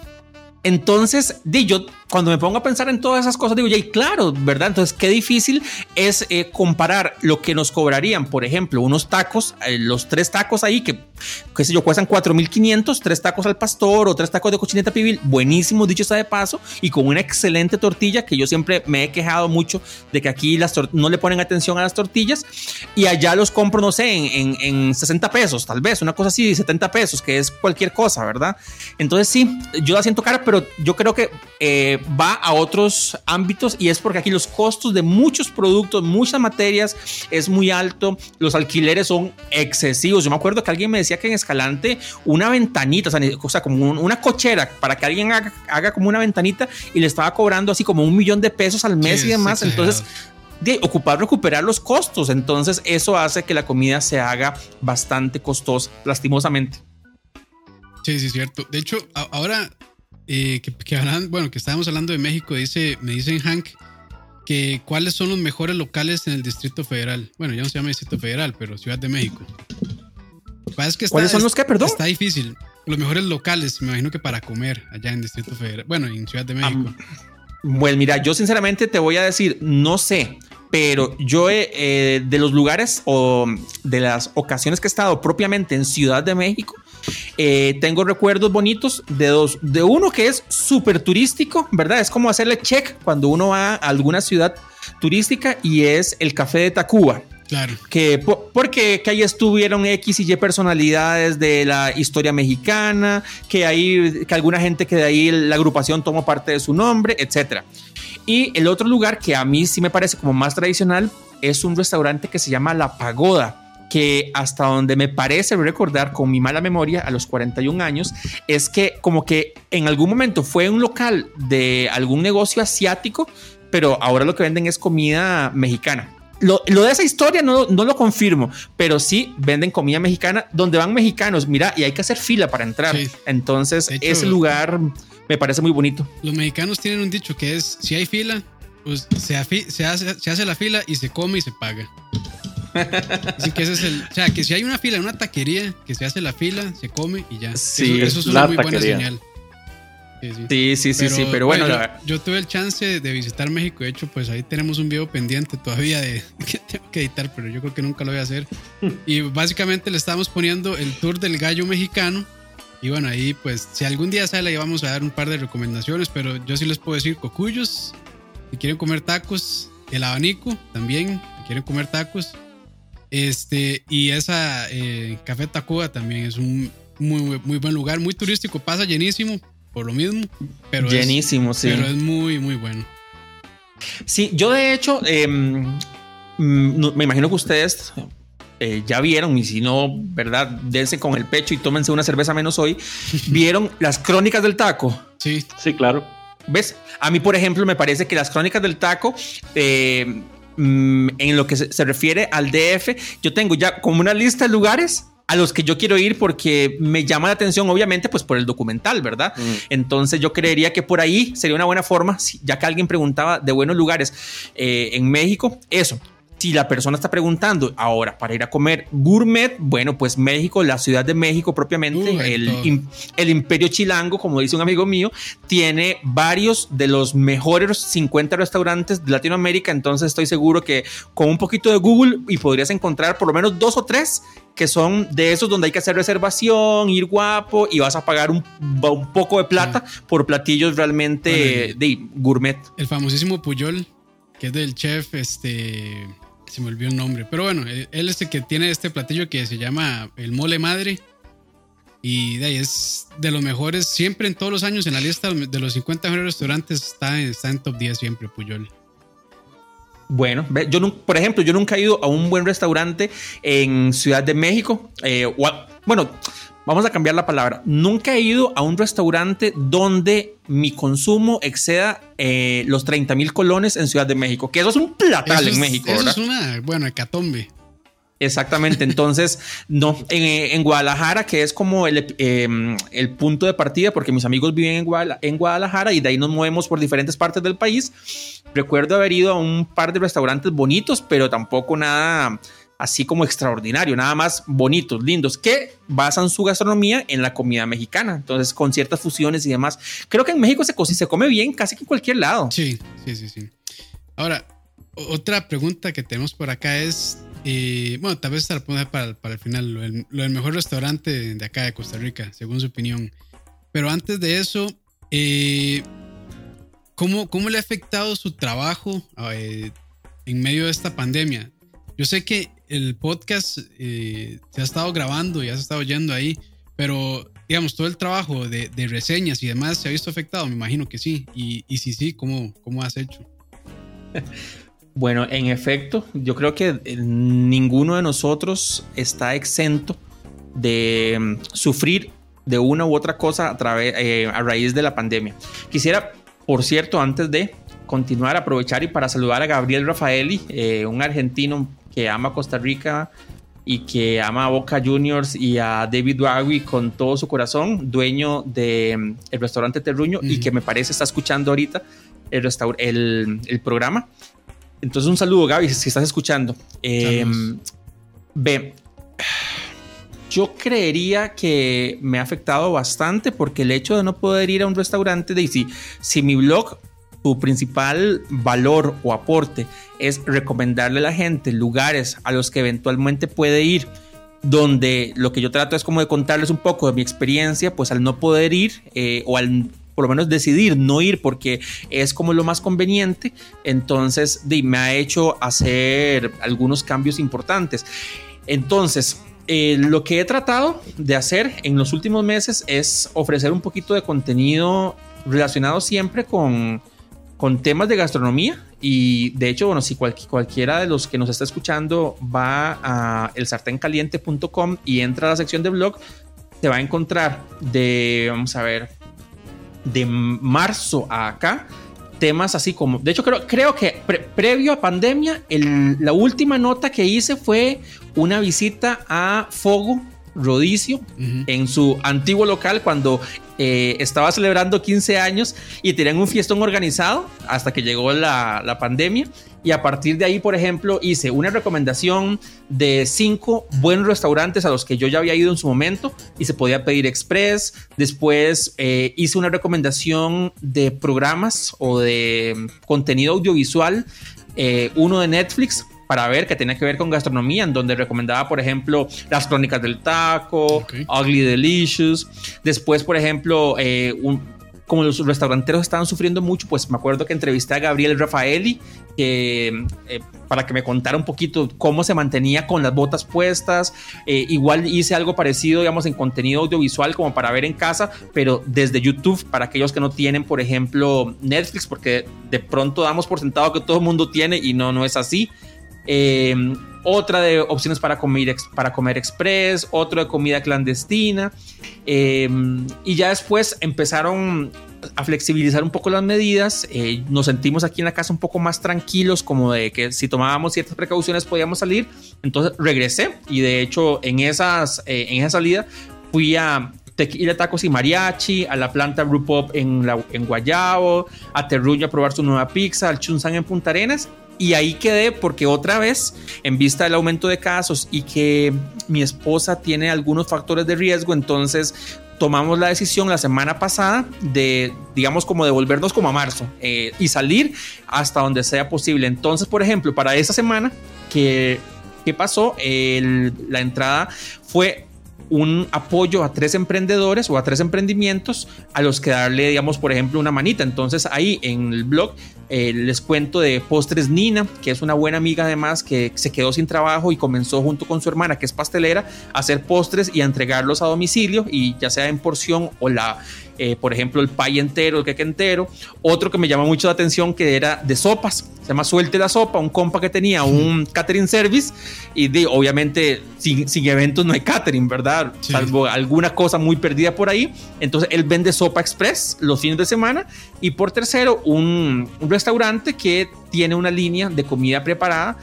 Entonces, di, yo cuando me pongo a pensar en todas esas cosas, digo, ya, claro, ¿verdad? Entonces, qué difícil es eh, comparar lo que nos cobrarían, por ejemplo, unos tacos, eh, los tres tacos ahí que, qué sé yo, cuestan 4.500, tres tacos al pastor o tres tacos de cochineta pibil, buenísimo, dicho está de paso, y con una excelente tortilla, que yo siempre me he quejado mucho de que aquí las no le ponen atención a las tortillas, y allá los compro, no sé, en, en, 60 pesos, tal vez, una cosa así, 70 pesos, que es cualquier cosa, ¿verdad? Entonces, sí, yo la siento cara, pero yo creo que eh, va a otros ámbitos y es porque aquí los costos de muchos productos, muchas materias es muy alto, los alquileres son excesivos. Yo me acuerdo que alguien me decía que en Escalante una ventanita, o sea, como una cochera para que alguien haga, como una ventanita y le estaba cobrando así como un millón de pesos al mes y demás. Entonces, de ocupar, recuperar los costos. Entonces, eso hace que la comida se haga bastante costosa, lastimosamente. Sí, sí, es cierto. De hecho, ahora eh, que, hablan, bueno, que estábamos hablando de México, dice, me dicen Hank que cuáles son los mejores locales en el Distrito Federal. Bueno, ya no se llama Distrito Federal, pero Ciudad de México. ¿Cuáles son los que, perdón? Está difícil. Los mejores locales, me imagino que para comer allá en Distrito Federal. Bueno, en Ciudad de México. bueno, mira, yo sinceramente te voy a decir, no sé, pero yo eh, de los lugares o de las ocasiones que he estado propiamente en Ciudad de México, eh, tengo recuerdos bonitos de dos, de uno que es súper turístico, ¿verdad? Es como hacerle check cuando uno va a alguna ciudad turística y es el café de Tacuba. Claro. Que, porque que ahí estuvieron X y Y personalidades de la historia mexicana, que ahí, que alguna gente que de ahí la agrupación tomó parte de su nombre, etc. Y el otro lugar que a mí sí me parece como más tradicional es un restaurante que se llama La Pagoda que hasta donde me parece recordar con mi mala memoria a los 41 años, es que como que en algún momento fue un local de algún negocio asiático, pero ahora lo que venden es comida mexicana. Lo, de esa historia no, no, lo confirmo, pero sí venden comida mexicana donde van mexicanos. Mira, y hay que hacer fila para entrar. Entonces, ese lugar me parece muy bonito. Los mexicanos tienen un dicho que es: si hay fila, pues se, se, hace, se hace la fila y se come y se paga. Así que ese es el. O sea, que si hay una fila en una taquería, que se hace la fila, se come y ya. Sí, eso, es una muy buena señal. Sí, sí, sí, sí, pero, bueno. yo, tuve el chance de visitar México. De hecho, pues ahí tenemos un video pendiente todavía de que tengo que editar, pero yo creo que nunca lo voy a hacer. Y básicamente le estamos poniendo el tour del gallo mexicano. Y bueno, ahí pues si algún día sale, ahí vamos a dar un par de recomendaciones, pero yo sí les puedo decir cocuyos, si quieren comer tacos, el abanico también, si quieren comer tacos, este, y esa eh, Café Tacuba también es un muy, muy buen lugar, muy turístico, pasa llenísimo por lo mismo, pero llenísimo, es, sí. Pero es muy, muy bueno. Sí, yo de hecho, em, mm, me imagino que ustedes eh, ya vieron, y si no, ¿verdad? Dense con el pecho y tómense una cerveza menos hoy. ¿Vieron las crónicas del taco? Sí. Sí, claro. ¿Ves? A mí, por ejemplo, me parece que las crónicas del taco eh, Mm, en lo que se, refiere al DF, yo tengo ya como una lista de lugares a los que yo quiero ir porque me llama la atención, obviamente, pues por el documental, ¿verdad? Mm. Entonces yo creería que por ahí sería una buena forma, ya que alguien preguntaba de buenos lugares eh, en México, eso, si la persona está preguntando ahora para ir a comer gourmet, bueno, pues México, la Ciudad de México propiamente, el, el, Imperio Chilango, como dice un amigo mío, tiene varios de los mejores 50 restaurantes de Latinoamérica, entonces estoy seguro que con un poquito de Google y podrías encontrar por lo menos dos o tres que son de esos donde hay que hacer reservación, ir guapo y vas a pagar un, un poco de plata por platillos realmente de gourmet. El famosísimo Puyol, que es del chef este se me olvidó el nombre. Pero bueno, eh, él es el que tiene este platillo que se llama el mole madre. Y de ahí es de los mejores, siempre en todos los años en la lista de los 50 mejores restaurantes está, está en top 10 siempre, Puyol. Bueno, yo por ejemplo, yo nunca he ido a un buen restaurante en Ciudad de México. Eh, bueno, vamos a cambiar la palabra. Nunca he ido a un restaurante donde mi consumo exceda eh, los 30 mil colones en Ciudad de México, que eso es un platal en México. Eso es una, bueno, hecatombe. Exactamente, entonces, no, en, Guadalajara, que es como el, em, el, punto de partida, porque mis amigos viven en, en Guadalajara y de ahí nos movemos por diferentes partes del país. Recuerdo haber ido a un par de restaurantes bonitos, pero tampoco nada así como extraordinario, nada más bonitos, lindos, que basan su gastronomía en la comida mexicana. Entonces, con ciertas fusiones y demás. Creo que en México se, se come bien casi que en cualquier lado. Sí, sí, sí, sí. Ahora, otra pregunta que tenemos por acá es, eh, bueno, tal vez se la ponga para, para el final, lo, del mejor restaurante de acá de Costa Rica, según su opinión. Pero antes de eso, eh, ¿cómo, ¿cómo, le ha afectado su trabajo eh, en medio de esta pandemia? Yo sé que el podcast se ha estado grabando y has estado yendo ahí, pero digamos, todo el trabajo de, de, reseñas y demás se ha visto afectado, me imagino que sí. Y, y si sí, ¿cómo, ¿cómo has hecho? Bueno, en efecto, yo creo que eh, ninguno de nosotros está exento de mm, sufrir de una u otra cosa a, través, eh, a raíz de la pandemia. Quisiera, por cierto, antes de continuar, aprovechar y para saludar a Gabriel Rafaeli, eh, un argentino que ama Costa Rica y que ama a Boca Juniors y a David Wagui con todo su corazón, dueño del mm, el restaurante Terruño y que me parece está escuchando ahorita el, el, el programa. Entonces, un saludo, Gaby, si estás escuchando. Eh, ve, yo creería que me ha afectado bastante porque el hecho de no poder ir a un restaurante, de si, si mi blog, tu principal valor o aporte es recomendarle a la gente lugares a los que eventualmente puede ir, donde lo que yo trato es como de contarles un poco de mi experiencia, pues al no poder ir eh, o al por lo menos decidir no ir porque es como lo más conveniente, entonces me ha hecho hacer algunos cambios importantes. Entonces, eh, lo que he tratado de hacer en los últimos meses es ofrecer un poquito de contenido relacionado siempre con, con temas de gastronomía. Y de hecho, bueno, si cualquiera de los que nos está escuchando va a elsartencaliente.com y entra a la sección de blog, se va a encontrar de, vamos a ver, de marzo a acá, temas así como, de hecho creo, creo que previo a pandemia, la última nota que hice fue una visita a Fogo Rodicio en su antiguo local cuando eh, estaba celebrando 15 años y tenían un fiestón organizado hasta que llegó la, la pandemia. Y a partir de ahí, por ejemplo, hice una recomendación de cinco buenos restaurantes a los que yo ya había ido en su momento y se podía pedir express. Después eh, hice una recomendación de programas o de contenido audiovisual, eh, uno de Netflix para ver que tenía que ver con gastronomía, en donde recomendaba, por ejemplo, las crónicas del taco, Ugly Delicious. Después, por ejemplo, eh, como los restauranteros estaban sufriendo mucho, pues me acuerdo que entrevisté a Gabriel Rafaeli eh, para que me contara un poquito cómo se mantenía con las botas puestas. Eh, igual hice algo parecido, digamos, en contenido audiovisual como para ver en casa, pero desde YouTube para aquellos que no tienen, por ejemplo, Netflix, porque de pronto damos por sentado que todo el mundo tiene y no, no es así. Em, otra de opciones para comer, para comer express, otro de comida clandestina. Em, y ya después empezaron a flexibilizar un poco las medidas. Eh, nos sentimos aquí en la casa un poco más tranquilos, como de que si tomábamos ciertas precauciones podíamos salir. Entonces regresé y de hecho en, esas, eh, en esa salida fui a Tequila Tacos y Mariachi, a la planta Brew Pop en, la, en Guayabo, a Terruño a probar su nueva pizza, al Chunsan en Punta Arenas y ahí quedé porque otra vez, en vista del aumento de casos y que mi esposa tiene algunos factores de riesgo, entonces tomamos la decisión la semana pasada de, digamos, como devolvernos como a marzo eh, y salir hasta donde sea posible. Entonces, por ejemplo, para esa semana, ¿qué, qué pasó? la entrada fue un apoyo a tres emprendedores o a tres emprendimientos a los que darle, digamos, por ejemplo, una manita. Entonces ahí en el blog eh, les cuento de Postres Nina, que es una buena amiga además que se quedó sin trabajo y comenzó junto con su hermana, que es pastelera, a hacer postres y a entregarlos a domicilio y ya sea en porción o la eh, por ejemplo, el pay entero, el queque entero. Otro que me llama mucho la atención que era de sopas, se llama Suelte la Sopa, un compa que tenía un catering service y de, obviamente sin, sin, eventos no hay catering, ¿verdad? Salvo alguna cosa muy perdida por ahí. Entonces él vende sopa express los fines de semana y por tercero un, un restaurante que tiene una línea de comida preparada.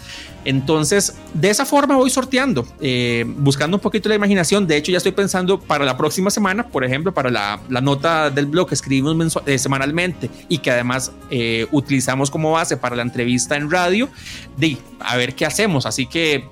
Entonces, de esa forma voy sorteando, eh, buscando un poquito la imaginación. De hecho, ya estoy pensando para la próxima semana, por ejemplo, para la, nota del blog que escribimos eh, semanalmente y que además eh, utilizamos como base para la entrevista en radio, de a ver qué hacemos. Así que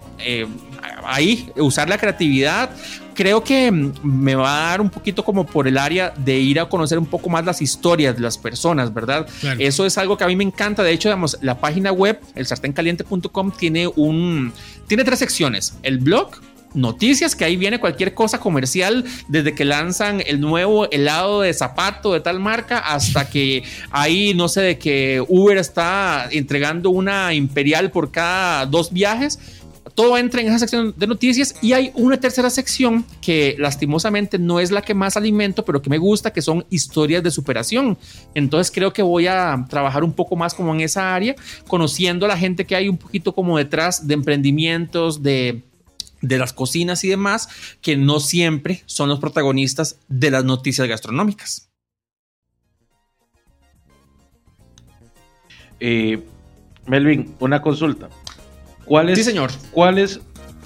ahí usar la creatividad, creo que me va a dar un poquito como por el área de ir a conocer un poco más las historias de las personas, ¿verdad? Eso es algo que a mí me encanta. De hecho, digamos, la página web, el sarténcaliente.com, tiene un, tiene tres secciones. El blog, noticias, que ahí viene cualquier cosa comercial, desde que lanzan el nuevo helado de zapato de tal marca hasta que ahí no sé de que Uber está entregando una imperial por cada dos viajes todo entra en esa sección de noticias y hay una tercera sección que lastimosamente no es la que más alimento, pero que me gusta, que son historias de superación. Entonces creo que voy a trabajar un poco más como en esa área, conociendo a la gente que hay un poquito como detrás de emprendimientos, de de las cocinas y demás, que no siempre son los protagonistas de las noticias gastronómicas. Eh, Melvin, una consulta. ¿Cuáles, sí, señor. ¿Cuáles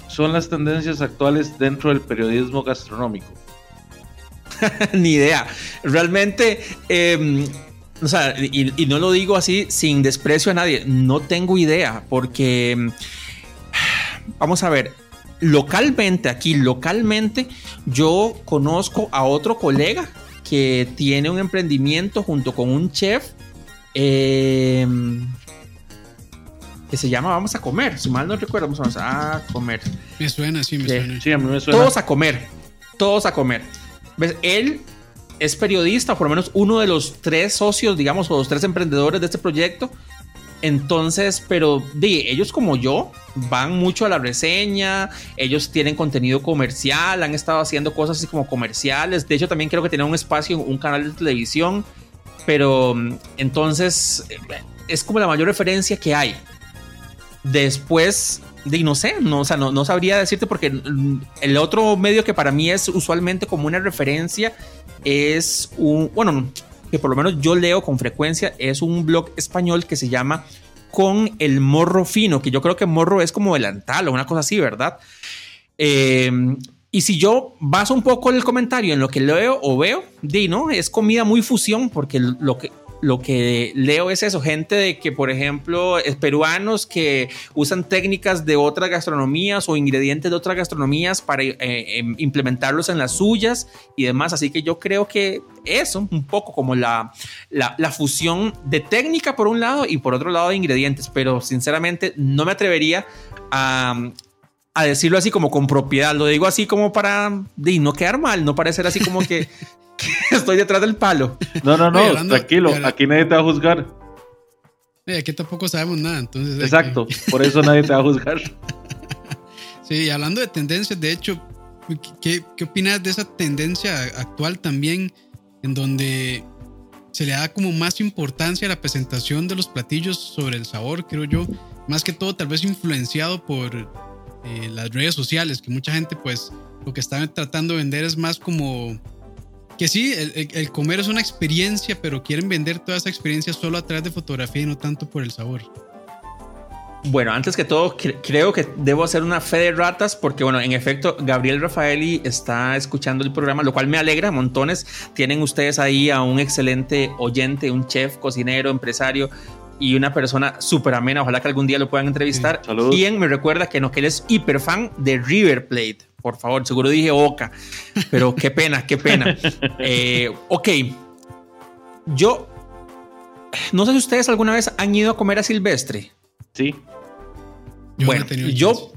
son las tendencias actuales dentro del periodismo gastronómico? Ni idea. Realmente, em, o sea, y, no lo digo así sin desprecio a nadie, no tengo idea, porque, em, vamos a ver, localmente, aquí localmente, yo conozco a otro colega que tiene un emprendimiento junto con un chef. Eh, que se llama Vamos a comer. Si mal no recuerdo, vamos a comer. Me suena, sí, me suena. Sí, a mí me suena. Todos a comer. Todos a comer. ¿Ves? Él es periodista, por lo menos uno de los tres socios, digamos, o los tres emprendedores de este proyecto. Entonces, pero de ellos como yo van mucho a la reseña, ellos tienen contenido comercial, han estado haciendo cosas así como comerciales. De hecho, también creo que tienen un espacio, un canal de televisión. Pero entonces es como la mayor referencia que hay. Después, de, no sé, no, o sea, no, sabría decirte porque el otro medio que para mí es usualmente como una referencia es un, bueno, que por lo menos yo leo con frecuencia, es un blog español que se llama Con el Morro Fino, que yo creo que morro es como delantal o una cosa así, ¿verdad? Eh, y si yo baso un poco el comentario en lo que leo o veo, di, ¿no? Es comida muy fusión, porque lo que, lo que leo es eso, gente de que, por ejemplo, es peruanos que usan técnicas de otras gastronomías o ingredientes de otras gastronomías para eh, em, implementarlos en las suyas y demás. Así que yo creo que eso, un poco como la, la, fusión de técnica por un lado y por otro lado de ingredientes, pero sinceramente no me atrevería a, a decirlo así como con propiedad. Lo digo así como para de no quedar mal, no parecer así como que Estoy detrás del palo. No, no, no, tranquilo. Aquí nadie te va a juzgar. aquí tampoco sabemos nada, entonces. Exacto, por eso nadie te va a juzgar. sí, hablando de tendencias, de hecho, ¿qué, ¿qué opinas de esa tendencia actual también, en donde se le da como más importancia a la presentación de los platillos sobre el sabor, creo yo, más que todo tal vez influenciado por eh, las redes sociales, que mucha gente pues lo que está tratando de vender es más como que sí, el, comer es una experiencia, pero quieren vender toda esa experiencia solo a través de fotografía y no tanto por el sabor. Bueno, antes que todo, creo que debo hacer una fe de ratas porque, bueno, en efecto, Gabriel Rafaeli está escuchando el programa, lo cual me alegra montones. Tienen ustedes ahí a un excelente oyente, un chef, cocinero, empresario y una persona súper amena. Ojalá que algún día lo puedan entrevistar. Quien me recuerda que no, que él es hiper fan de River Plate por favor, seguro dije Oca, pero qué pena, qué pena. Eh, ok, yo no sé si ustedes alguna vez han ido a comer a Silvestre. Sí. bueno, yo,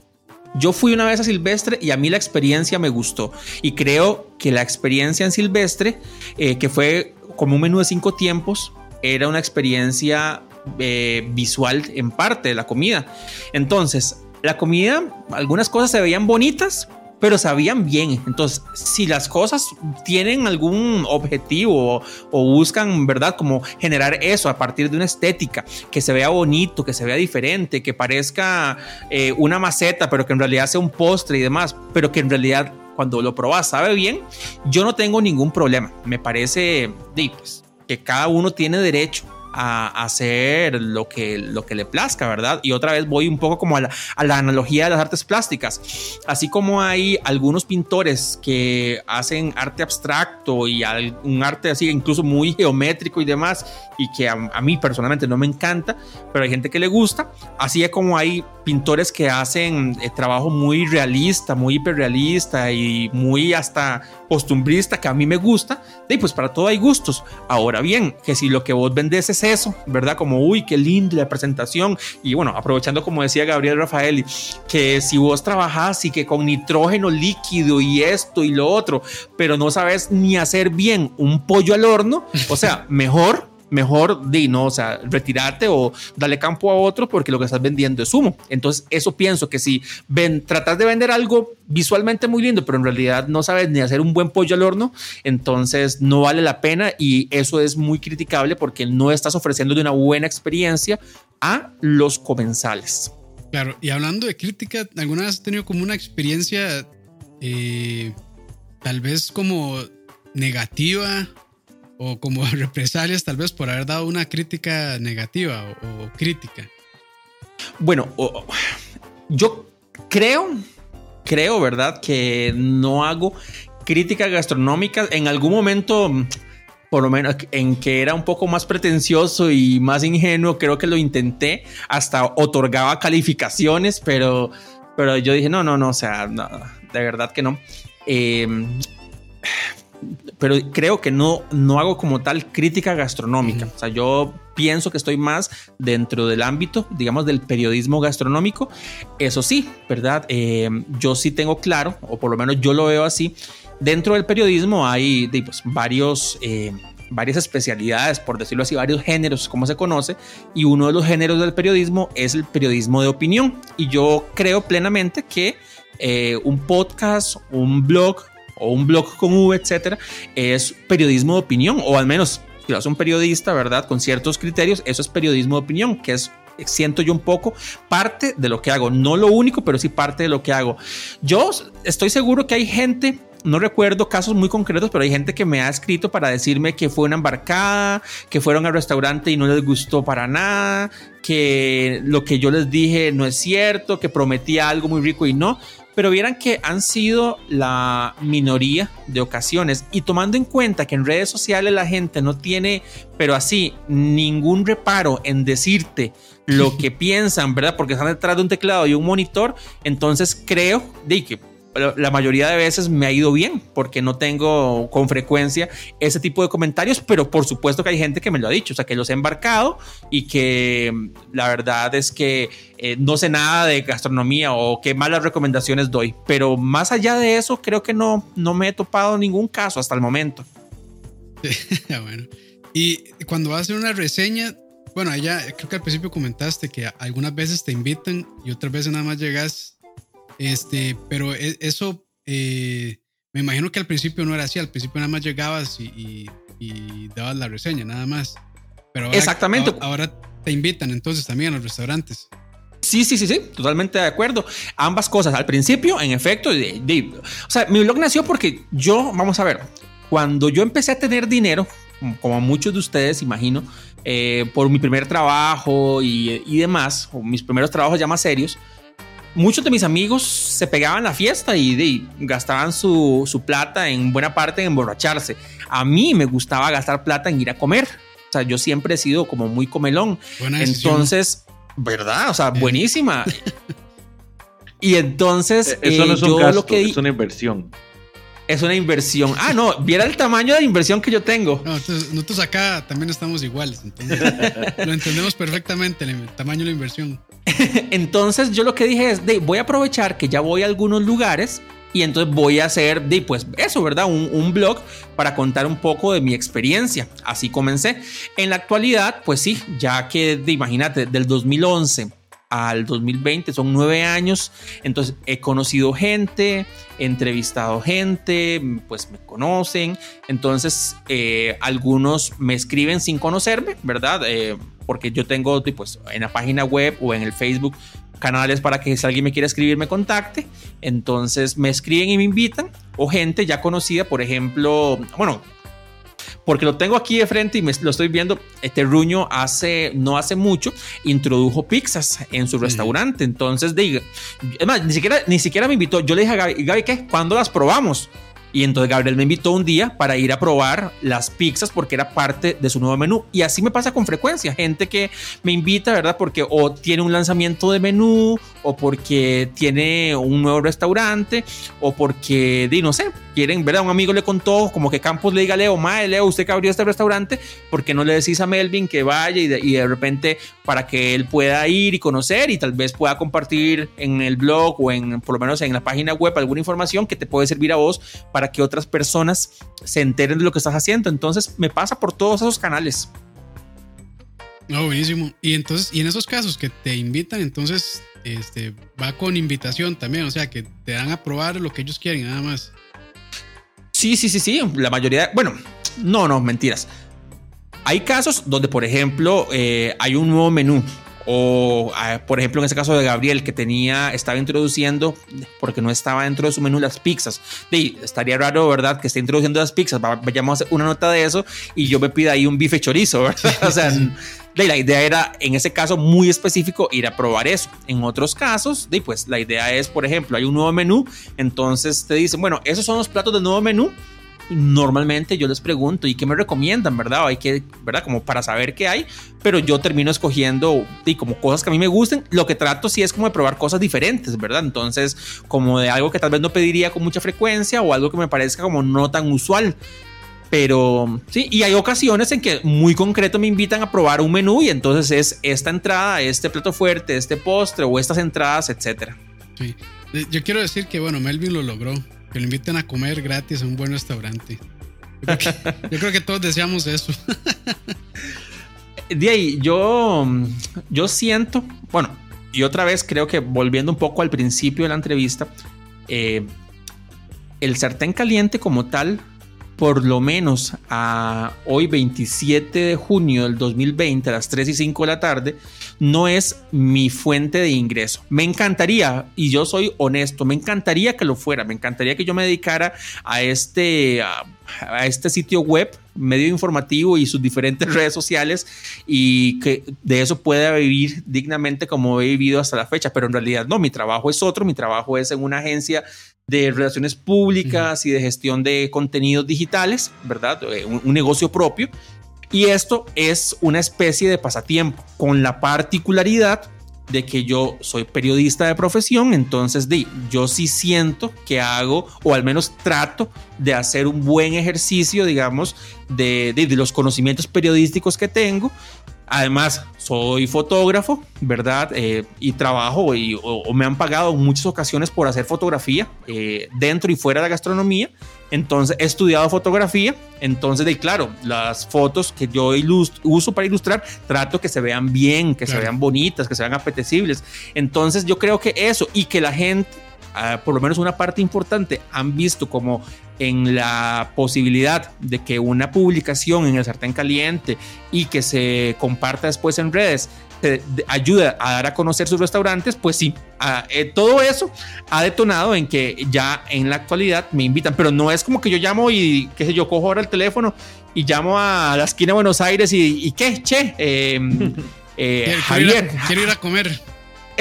yo fui una vez a Silvestre y a mí la experiencia me gustó. Y creo que la experiencia en Silvestre, eh, que fue como un menú de cinco tiempos, era una experiencia eh, visual en parte de la comida. Entonces, la comida, algunas cosas se veían bonitas, pero sabían bien. Entonces, si las cosas tienen algún objetivo o, buscan, ¿verdad? Como generar eso a partir de una estética, que se vea bonito, que se vea diferente, que parezca eh, una maceta, pero que en realidad sea un postre y demás, pero que en realidad cuando lo probas sabe bien, yo no tengo ningún problema. Me parece, pues, que cada uno tiene derecho a, hacer lo que, lo que le plazca, ¿verdad? Y otra vez voy un poco como a la, a la analogía de las artes plásticas. Así como hay algunos pintores que hacen arte abstracto y un arte así incluso muy geométrico y demás, y que a, mí personalmente no me encanta, pero hay gente que le gusta, así es como hay pintores que hacen eh, trabajo muy realista, muy hiperrealista y muy hasta costumbrista que a mí me gusta, y pues para todo hay gustos. Ahora bien, que si lo que vos vendés es eso, ¿verdad? Como, uy, qué linda la presentación. Y bueno, aprovechando como decía Gabriel Rafaeli, que si vos trabajás y que con nitrógeno líquido y esto y lo otro, pero no sabes ni hacer bien un pollo al horno, o sea, mejor mejor di, no, o sea, retirarte o darle campo a otro porque lo que estás vendiendo es humo. Entonces, eso pienso que si ven, tratas de vender algo visualmente muy lindo, pero en realidad no sabes ni hacer un buen pollo al horno, entonces no vale la pena y eso es muy criticable porque no estás ofreciendo de una buena experiencia a los comensales. Claro, y hablando de crítica, ¿alguna vez has tenido como una experiencia eh, tal vez como negativa o como represalias tal vez por haber dado una crítica negativa o, crítica? Bueno, yo creo, creo, ¿verdad? Que no hago crítica gastronómica. En algún momento, por lo menos en que era un poco más pretencioso y más ingenuo, creo que lo intenté. Hasta otorgaba calificaciones, pero, pero yo dije, no, no, no, o sea, de verdad que no. Eh, pero creo que no, no hago como tal crítica gastronómica. O sea, yo pienso que estoy más dentro del ámbito, digamos, del periodismo gastronómico. Eso sí, ¿verdad? Eh, yo sí tengo claro, o por lo menos yo lo veo así, dentro del periodismo hay pues, varios... Eh, varias especialidades, por decirlo así, varios géneros, como se conoce, y uno de los géneros del periodismo es el periodismo de opinión. Y yo creo plenamente que eh, un podcast, un blog, o un blog con V, etcétera, es periodismo de opinión, o al menos si lo hace un periodista, ¿verdad? Con ciertos criterios, eso es periodismo de opinión, que es siento yo un poco parte de lo que hago, no lo único, pero sí parte de lo que hago. Yo estoy seguro que hay gente no recuerdo casos muy concretos, pero hay gente que me ha escrito para decirme que fue una embarcada, que fueron al restaurante y no les gustó para nada, que lo que yo les dije no es cierto, que prometía algo muy rico y no pero vieran que han sido la minoría de ocasiones y tomando en cuenta que en redes sociales la gente no tiene, pero así, ningún reparo en decirte lo que piensan, ¿verdad? Porque están detrás de un teclado y un monitor, entonces creo de que la mayoría de veces me ha ido bien porque no tengo con frecuencia ese tipo de comentarios, pero por supuesto que hay gente que me lo ha dicho, o sea, que los he embarcado y que mm, la verdad es que eh, no sé nada de gastronomía o qué malas recomendaciones doy, pero más allá de eso creo que no, no me he topado ningún caso hasta el momento. y cuando vas a hacer una reseña, bueno, ya creo que al principio comentaste que algunas veces te invitan y otras veces nada más llegas este, pero e, eso, eh, me imagino que al principio no era así, al principio nada más llegabas y, dabas la reseña, nada más. Pero Exactamente. Ahora, te invitan entonces también a los restaurantes. Sí, sí, sí, sí, totalmente de acuerdo. Ambas cosas. Al principio, en efecto, o sea, mi blog nació porque yo, vamos a ver, cuando yo empecé a tener dinero, como muchos de ustedes, imagino, eh, por mi primer trabajo y, y demás, o mis primeros trabajos ya más serios, muchos de mis amigos se pegaban la fiesta y, gastaban su, plata en buena parte en emborracharse. A mí me gustaba gastar plata en ir a comer. O sea, yo siempre he sido como muy comelón. entonces, ¿verdad? O sea, buenísima. y entonces, e-, eso no es eh, un gasto, es una inversión es una inversión. Ah, no, viera el tamaño de inversión que yo tengo. No, nosotros acá también estamos iguales. Entonces, lo entendemos perfectamente, el tamaño de la inversión. entonces, yo lo que dije es, de, voy a aprovechar que ya voy a algunos lugares y entonces voy a hacer, de, pues eso, ¿verdad? Un, blog para contar un poco de mi experiencia. Así comencé. En la actualidad, pues sí, ya que, de, imagínate, del 2011 al 2020, son nueve años, entonces he conocido gente, entrevistado gente, pues me conocen, entonces eh, algunos me escriben sin conocerme, ¿verdad? Eh, porque yo tengo pues en la página web o en el Facebook canales para que si alguien me quiere escribir me contacte, entonces me escriben y me invitan, o gente ya conocida, por ejemplo, bueno, porque lo tengo aquí de frente y me, lo estoy viendo. Este Ruño hace, no hace mucho, introdujo pizzas en su restaurante. Entonces, diga, es más, ni siquiera, ni siquiera me invitó. Yo le dije a Gaby, Gaby, ¿qué? ¿Cuándo las probamos? Y entonces Gabriel me invitó un día para ir a probar las pizzas porque era parte de su nuevo menú. Y así me pasa con frecuencia. Gente que me invita, ¿verdad? Porque o tiene un lanzamiento de menú, o porque tiene un nuevo restaurante, o porque, di, no sé, quieren, ¿verdad? Un amigo le contó, como que Campos le diga a Leo, mae, Leo, usted que abrió este restaurante, ¿por qué no le decís a Melvin que vaya y de, y de repente para que él pueda ir y conocer y tal vez pueda compartir en el blog o en, por lo menos en la página web alguna información que te puede servir a vos para que otras personas se enteren de lo que estás haciendo. Entonces me pasa por todos esos canales. No, buenísimo. Y entonces, y en esos casos que te invitan, entonces este, va con invitación también, o sea, que te dan a probar lo que ellos quieren, nada más. Sí, sí, sí, sí. La mayoría, bueno, no, no, mentiras. Hay casos donde, por ejemplo, eh, hay un nuevo menú. O, ah, por ejemplo, en ese caso de Gabriel, que tenía, estaba introduciendo, porque no estaba dentro de su menú las pizzas. Y estaría raro, ¿verdad? Que esté introduciendo las pizzas. Vayamos a hacer una nota de eso y yo me pida ahí un bife chorizo, ¿verdad? O sea, la idea era, en ese caso muy específico, ir a probar eso. En otros casos, pues la idea es, por ejemplo, hay un nuevo menú, entonces te dicen, bueno, esos son los platos del nuevo menú. Normalmente yo les pregunto, ¿y qué me recomiendan, verdad? Hay que, ¿verdad? Como para saber qué hay, pero yo termino escogiendo y como cosas que a mí me gusten. Lo que trato sí es como de probar cosas diferentes, ¿verdad? Entonces, como de algo que tal vez no pediría con mucha frecuencia o algo que me parezca como no tan usual. Pero sí, y hay ocasiones en que muy concreto me invitan a probar un menú y entonces es esta entrada, este plato fuerte, este postre o estas entradas, etcétera. Sí. Eh, yo quiero decir que, bueno, Melvin lo logró, que lo inviten a comer gratis a un buen restaurante. Yo creo que, todos deseamos eso. De ahí, yo, yo siento, bueno, y otra vez creo que volviendo un poco al principio de la entrevista, eh, el sartén caliente como tal por lo menos a hoy 27 de junio del 2020 a las 3 y 5 de la tarde, no es mi fuente de ingreso. Me encantaría, y yo soy honesto, me encantaría que lo fuera, me encantaría que yo me dedicara a este, a, este sitio web, medio informativo y sus diferentes redes sociales y que de eso pueda vivir dignamente como he vivido hasta la fecha, pero en realidad no, mi trabajo es otro, mi trabajo es en una agencia de relaciones públicas y de gestión de contenidos digitales, ¿verdad? Eh, un, negocio propio. Y esto es una especie de pasatiempo, con la particularidad de que yo soy periodista de profesión, entonces de, yo sí siento que hago, o al menos trato de hacer un buen ejercicio, digamos, de, de, de los conocimientos periodísticos que tengo Además, soy fotógrafo, ¿verdad? Eh, y trabajo y, o, me han pagado en muchas ocasiones por hacer fotografía eh, dentro y fuera de la gastronomía. Entonces, he estudiado fotografía. Entonces, de claro, las fotos que yo uso para ilustrar, trato que se vean bien, que se vean bonitas, que se vean apetecibles. Entonces, yo creo que eso y que la gente Ah, por lo menos una parte importante, han visto como en la posibilidad de que una publicación en el sartén caliente y que se comparta después en redes te ayuda a dar a conocer sus restaurantes, pues sí, ah, eh, todo eso ha detonado en que ya en la actualidad me invitan, pero no es como que yo llamo y qué sé yo, cojo ahora el teléfono y llamo a la esquina de Buenos Aires y, y qué, che, em, eh, Javier, quiero ir a comer.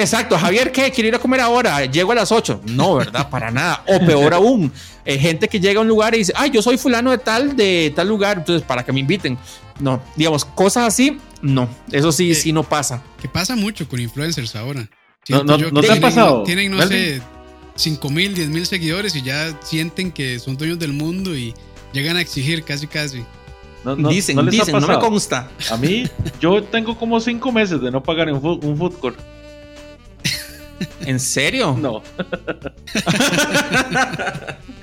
Exacto, Javier, ¿qué? Quiero ir a comer ahora, llego a las 8. No, ¿verdad? Para nada. O peor aún, eh, gente que llega a un lugar y dice, ay, yo soy fulano de tal, de tal lugar, entonces para que me inviten. No, digamos, cosas así, no, eso sí, sí no pasa. Que pasa mucho con influencers ahora. no, no, no te ha pasado. Tienen, no sé, 5 mil, 10 mil seguidores y ya sienten que son dueños del mundo y llegan a exigir casi, casi. No, dicen, dicen, no me consta. A mí, yo tengo como 5 meses de no pagar un food court. ¿En serio? No.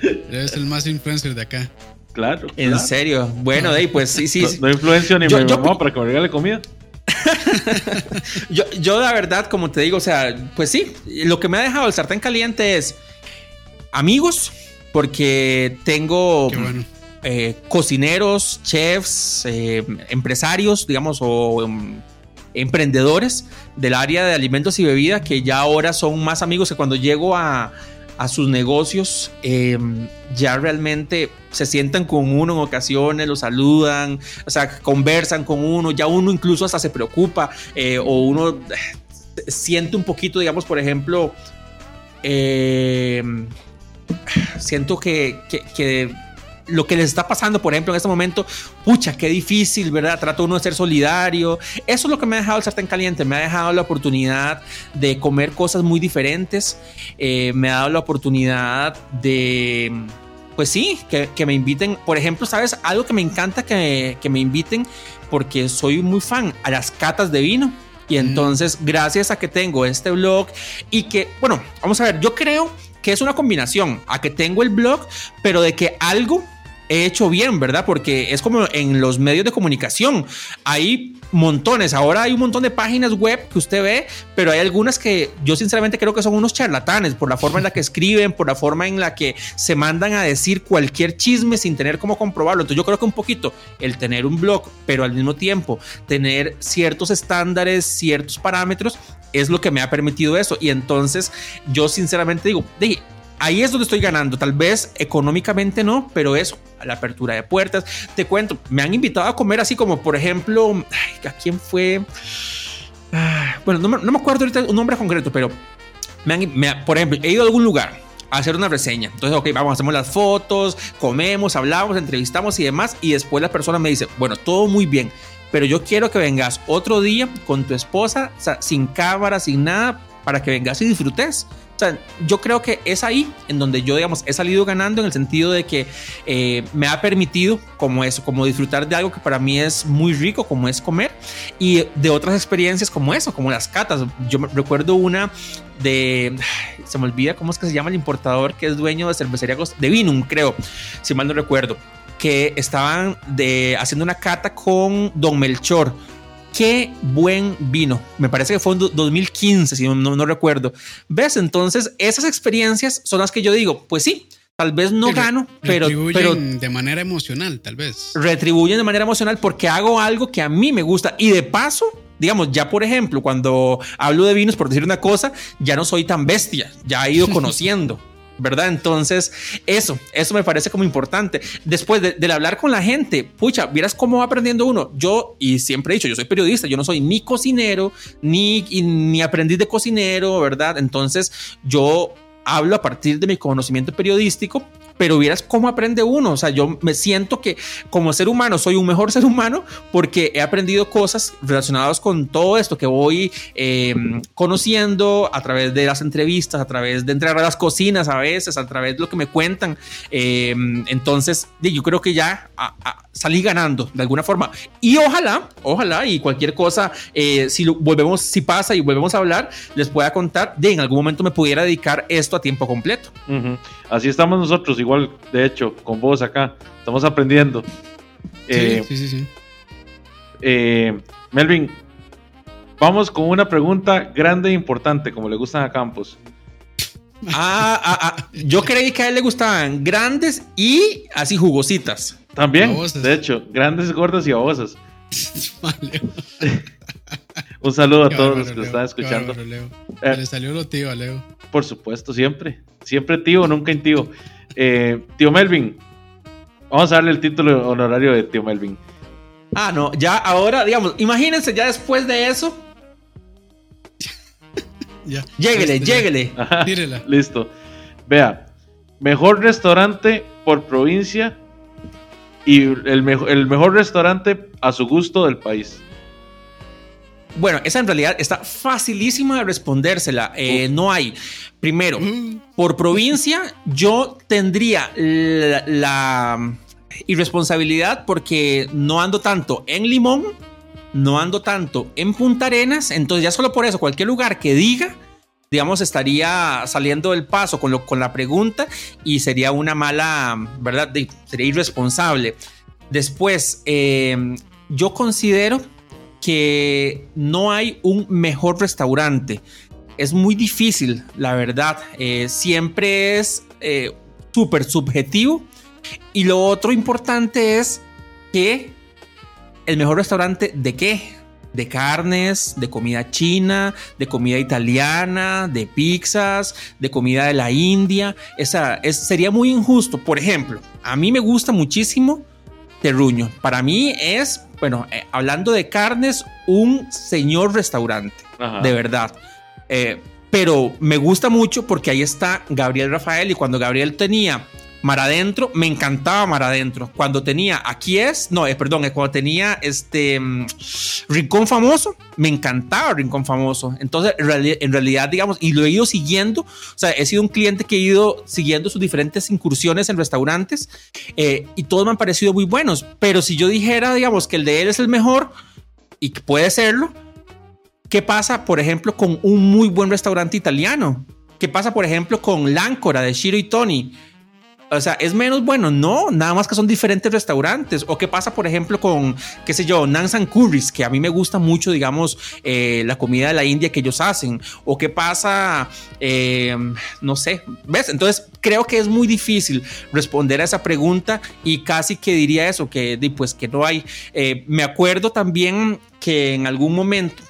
Eres el más influencer de acá. Claro. En serio. Bueno, de ahí, pues sí, sí. No, influencio ni yo, mi mamá para que me regale comida. yo, yo, la verdad, como te digo, o sea, pues sí, lo que me ha dejado el sartén caliente es amigos, porque tengo eh, cocineros, chefs, eh, empresarios, digamos, o um, emprendedores del área de alimentos y bebidas que ya ahora son más amigos que cuando llego a, a sus negocios, em, ya realmente se sientan con uno en ocasiones, lo saludan, o sea, conversan con uno, ya uno incluso hasta se preocupa eh, o uno eh, siente un poquito, digamos, por ejemplo, em, siento que, que lo que les está pasando, por ejemplo, en este momento, pucha, qué difícil, ¿verdad? Trato uno de ser solidario. Eso es lo que me ha dejado el sartén caliente, me ha dejado la oportunidad de comer cosas muy diferentes, eh, me ha dado la oportunidad de, pues sí, que, me inviten, por ejemplo, ¿sabes? Algo que me encanta que, que me inviten, porque soy muy fan a las catas de vino. Y entonces, gracias a que tengo este blog y que, bueno, vamos a ver, yo creo que es una combinación a que tengo el blog, pero de que algo he hecho bien, ¿verdad? Porque es como en los medios de comunicación. Hay montones. Ahora hay un montón de páginas web que usted ve, pero hay algunas que yo sinceramente creo que son unos charlatanes por la forma en la que escriben, por la forma en la que se mandan a decir cualquier chisme sin tener cómo comprobarlo. Entonces yo creo que un poquito el tener un blog, pero al mismo tiempo tener ciertos estándares, ciertos parámetros, es lo que me ha permitido eso. Y entonces yo sinceramente digo, ahí es donde estoy ganando. Tal vez económicamente no, pero eso, la apertura de puertas. Te cuento, me han invitado a comer así como, por ejemplo, ¿a quién fue? Ah, bueno, no me, acuerdo ahorita un nombre concreto, pero me han, por ejemplo, he ido a algún lugar a hacer una reseña. Entonces, ok, vamos, hacemos las fotos, comemos, hablamos, entrevistamos y demás. Y después la persona me dice, bueno, todo muy bien, pero yo quiero que vengas otro día con tu esposa, sin cámara, sin nada, para que vengas y disfrutes. Yo creo que es ahí en donde yo, digamos, he salido ganando en el sentido de que eh, me ha permitido como eso, como disfrutar de algo que para mí es muy rico, como es comer, y de otras experiencias como eso, como las catas. Yo recuerdo una de, se me olvida cómo es que se llama el importador que es dueño de cervecería de Vinum, creo, si mal no recuerdo, que estaban de, haciendo una cata con Don Melchor qué buen vino. Me parece que fue en 2015, si no, no, recuerdo. ¿Ves? Entonces, esas experiencias son las que yo digo, pues sí, tal vez no gano, pero, pero de manera emocional, tal vez. Retribuyen de manera emocional porque hago algo que a mí me gusta y de paso, digamos, ya por ejemplo, cuando hablo de vinos, por decir una cosa, ya no soy tan bestia, ya he ido conociendo. ¿Verdad? Entonces, eso, eso me parece como importante. Después de, del hablar con la gente, pucha, vieras cómo va aprendiendo uno. Yo, y siempre he dicho, yo soy periodista, yo no soy ni cocinero, ni, ni aprendiz de cocinero, ¿verdad? Entonces, yo hablo a partir de mi conocimiento periodístico pero vieras cómo aprende uno. O sea, yo me siento que como ser humano soy un mejor ser humano porque he aprendido cosas relacionadas con todo esto que voy em, conociendo a través de las entrevistas, a través de entrar a las cocinas a veces, a través de lo que me cuentan. Em, entonces, yo creo que ya salí ganando de alguna forma. Y ojalá, ojalá, y cualquier cosa, eh, si volvemos, si pasa y volvemos a hablar, les pueda contar de en algún momento me pudiera dedicar esto a tiempo completo. Así estamos nosotros, igual, de hecho, con vos acá. Estamos aprendiendo. Sí, eh, sí, sí, eh, Melvin, vamos con una pregunta grande e importante, como le gustan a Campos. Ah, ah, ah, yo creí que a él le gustaban grandes y así jugositas. También, de hecho, grandes, gordas y babosas. Un saludo a todos los que están escuchando. Eh, le salió lo tío a Leo. Por supuesto, siempre. Siempre tío, nunca en tío. Eh, tío Melvin. Vamos a darle el título honorario de tío Melvin. Ah, no, ya ahora, digamos, imagínense ya después de eso. ya. Lléguele, lléguele. Listo. Vea, mejor restaurante por provincia y el, el mejor restaurante a su gusto del país. Bueno, esa en realidad está facilísima de respondérsela. Eh, no hay. Primero, por provincia, yo tendría la, irresponsabilidad porque no ando tanto en Limón, no ando tanto en Punta Arenas. Entonces, ya solo por eso, cualquier lugar que diga, digamos, estaría saliendo del paso con, lo, con la pregunta y sería una mala, ¿verdad? sería irresponsable. Después, eh, yo considero que no hay un mejor restaurante. Es muy difícil, la verdad. Eh, siempre es eh, súper subjetivo. Y lo otro importante es que el mejor restaurante de qué? De carnes, de comida china, de comida italiana, de pizzas, de comida de la India. Esa, es, sería muy injusto. Por ejemplo, a mí me gusta muchísimo Terruño. Para mí es, bueno, eh, hablando de carnes, un señor restaurante, de verdad. Eh, pero me gusta mucho porque ahí está Gabriel Rafael y cuando Gabriel tenía Mar Adentro, me encantaba Mar Adentro. Cuando tenía Aquí es, no, eh, perdón, es cuando tenía este mm, Rincón Famoso, me encantaba Rincón Famoso. Entonces, en realidad, digamos, y lo he ido siguiendo, o sea, he sido un cliente que he ido siguiendo sus diferentes incursiones en restaurantes eh, y todos me han parecido muy buenos. Pero si yo dijera, digamos, que el de él es el mejor y que puede serlo, ¿qué pasa, por ejemplo, con un muy buen restaurante italiano? ¿Qué pasa, por ejemplo, con L'Ancora de Shiro y Tony? O sea, es menos bueno, no, nada más que son diferentes restaurantes. O qué pasa, por ejemplo, con, qué sé yo, Nansan Curries, que a mí me gusta mucho, digamos, eh, la comida de la India que ellos hacen. O qué pasa, eh, no sé, ¿ves? Entonces, creo que es muy difícil responder a esa pregunta y casi que diría eso, que pues que no hay. Eh, me acuerdo también que en algún momento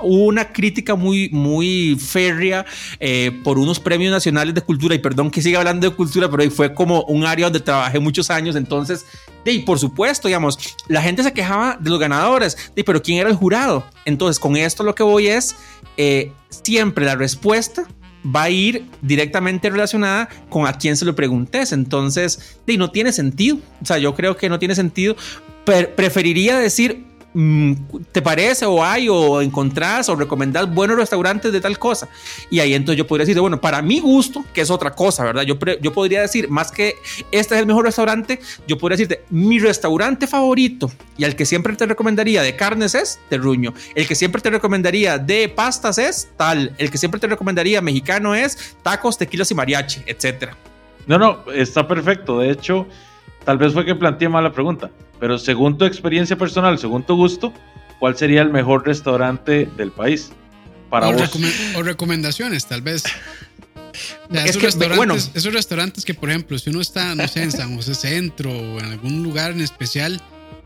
hubo una crítica muy, muy férrea eh, por unos premios nacionales de cultura, y perdón que siga hablando de cultura, pero fue como un área donde trabajé muchos años, entonces, y por supuesto, digamos, la gente se quejaba de los ganadores, de, pero ¿quién era el jurado? Entonces, con esto lo que voy es, eh, siempre la respuesta va a ir directamente relacionada con a quién se lo preguntes. Entonces, y no tiene sentido. O sea, yo creo que no tiene sentido. preferiría decir ¿te parece o hay o encontrás o recomendás buenos restaurantes de tal cosa? Y ahí entonces yo podría decir, bueno, para mi gusto, que es otra cosa, ¿verdad? Yo, yo podría decir, más que este es el mejor restaurante, yo podría decirte, mi restaurante favorito y al que siempre te recomendaría de carnes es Terruño, el que siempre te recomendaría de pastas es tal, el que siempre te recomendaría mexicano es tacos, tequilas y mariachi, etcétera. No, no, está perfecto. De hecho, tal vez fue que planteé mal la pregunta. Pero según tu experiencia personal, según tu gusto, ¿cuál sería el mejor restaurante del país? Para o, vos? o recomendaciones, tal vez. esos, restaurantes, bueno. esos restaurantes que, por ejemplo, si uno está, no sé, en San José Centro o en algún lugar en especial,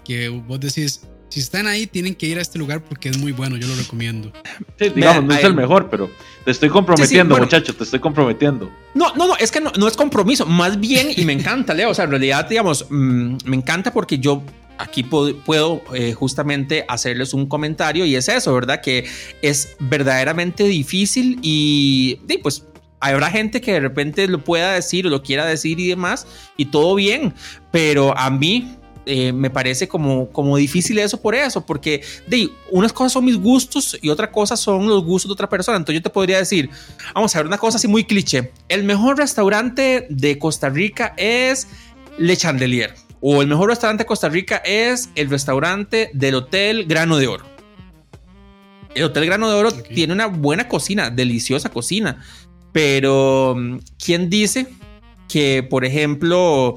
que vos decís, si están ahí, tienen que ir a este lugar porque es muy bueno, yo lo recomiendo. Sí, digamos, no es el mejor, pero te estoy comprometiendo, muchacho, te estoy comprometiendo. No, no, no, es que no, no, es compromiso, más bien, y me encanta, Leo, o sea, en realidad, digamos, mm, me encanta porque yo aquí puedo, eh, justamente hacerles un comentario y es eso, ¿verdad? Que es verdaderamente difícil y, y pues habrá gente que de repente lo pueda decir o lo quiera decir y demás, y todo bien, pero a mí eh, me parece como, como difícil eso por eso, porque de, unas cosas son mis gustos y otra cosa son los gustos de otra persona. Entonces yo te podría decir, vamos a ver una cosa así muy cliché. El mejor restaurante de Costa Rica es Le Chandelier. O el mejor restaurante de Costa Rica es el restaurante del Hotel Grano de Oro. El Hotel Grano de Oro tiene una buena cocina, deliciosa cocina. Pero, ¿quién dice que, por ejemplo,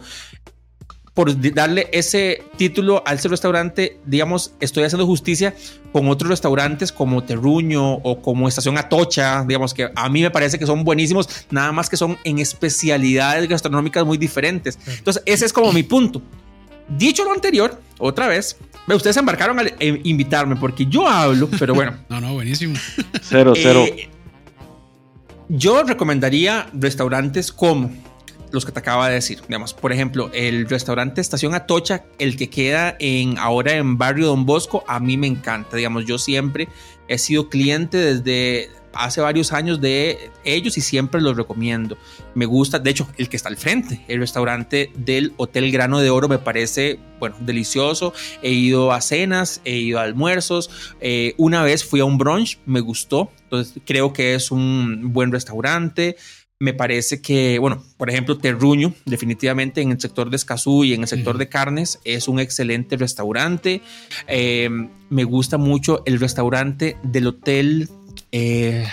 por darle ese título al ese restaurante, digamos, estoy haciendo justicia con otros restaurantes como Terruño o como Estación Atocha, digamos que a mí me parece que son buenísimos, nada más que son en especialidades gastronómicas muy diferentes. Entonces, ese es como mi punto. Dicho lo anterior, otra vez, ustedes se embarcaron a invitarme porque yo hablo, pero bueno. no, no, buenísimo. Cero, cero. Eh, yo recomendaría restaurantes como los que te acaba de decir. Digamos, por ejemplo, el restaurante Estación Atocha, el que queda en ahora en Barrio Don Bosco, a mí me encanta. Digamos, yo siempre he sido cliente desde hace varios años de ellos y siempre los recomiendo. Me gusta, de hecho, el que está al frente, el restaurante del Hotel Grano de Oro me parece, bueno, delicioso. He ido a cenas, he ido a almuerzos. Eh, una vez fui a un brunch, me gustó. Entonces creo que es un buen restaurante me parece que, bueno, por ejemplo, Terruño, definitivamente en el sector de Escazú y en el sector de carnes, es un excelente restaurante. Eh, me gusta mucho el restaurante del hotel. Eh,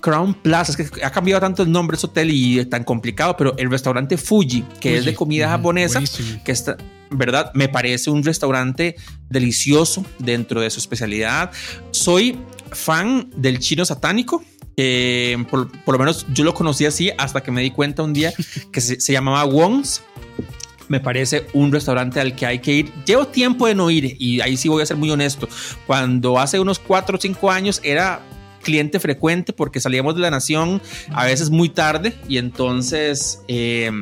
Crown Plaza, es que ha cambiado tanto el nombre ese hotel y es tan complicado, pero el restaurante Fuji, que es de comida japonesa, que está, ¿verdad? Me parece un restaurante delicioso dentro de su especialidad. Soy fan del chino satánico por, lo menos yo lo conocí así hasta que me di cuenta un día que se, llamaba Wong's. me parece un restaurante al que hay que ir. Llevo tiempo de no ir y ahí sí voy a ser muy honesto. Cuando hace unos 4 o 5 años era cliente frecuente porque salíamos de la nación a veces muy tarde y entonces eh,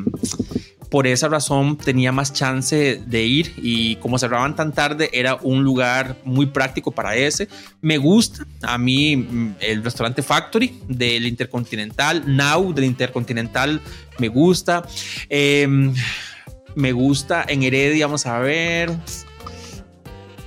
por esa razón tenía más chance de ir y como cerraban tan tarde era un lugar muy práctico para ese. Me gusta a mí mm, el restaurante Factory del Intercontinental, Now del Intercontinental me gusta. Em, me gusta en Heredia, vamos a ver.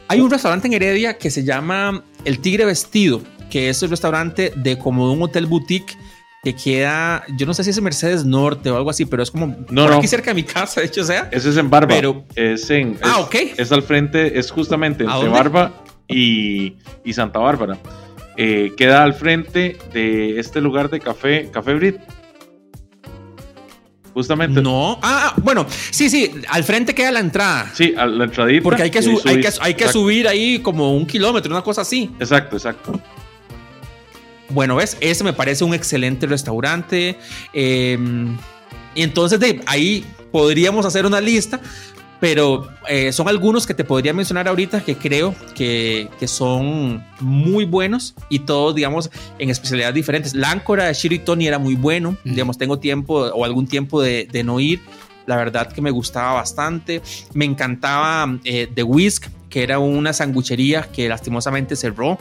Hay un restaurante en Heredia que se llama El Tigre Vestido, que es el restaurante de como un hotel boutique que queda, yo no sé si es en Mercedes Norte o algo así, pero es como no, aquí cerca de mi casa, de hecho, sea. Ese es en Barba. Pero, es en. Ah, ok. Es al frente, es justamente entre Barba y, y, Santa Bárbara. Eh, queda al frente de este lugar de café, Café Brit. Justamente. No. Ah, ah, bueno, sí, sí, al frente queda la entrada. Sí, a la entradita. Porque hay que, hay que, hay que subir ahí como un kilómetro, una cosa así. Exacto, exacto. Bueno, ves, ese me parece un excelente restaurante. Em, y entonces de ahí podríamos hacer una lista, pero eh, son algunos que te podría mencionar ahorita que creo que, son muy buenos y todos, digamos, en especialidades diferentes. La áncora de Shiri Tony era muy bueno, digamos, tengo tiempo o algún tiempo de, no ir. La verdad que me gustaba bastante. Me encantaba eh, The Whisk, que era una sanguchería que lastimosamente cerró.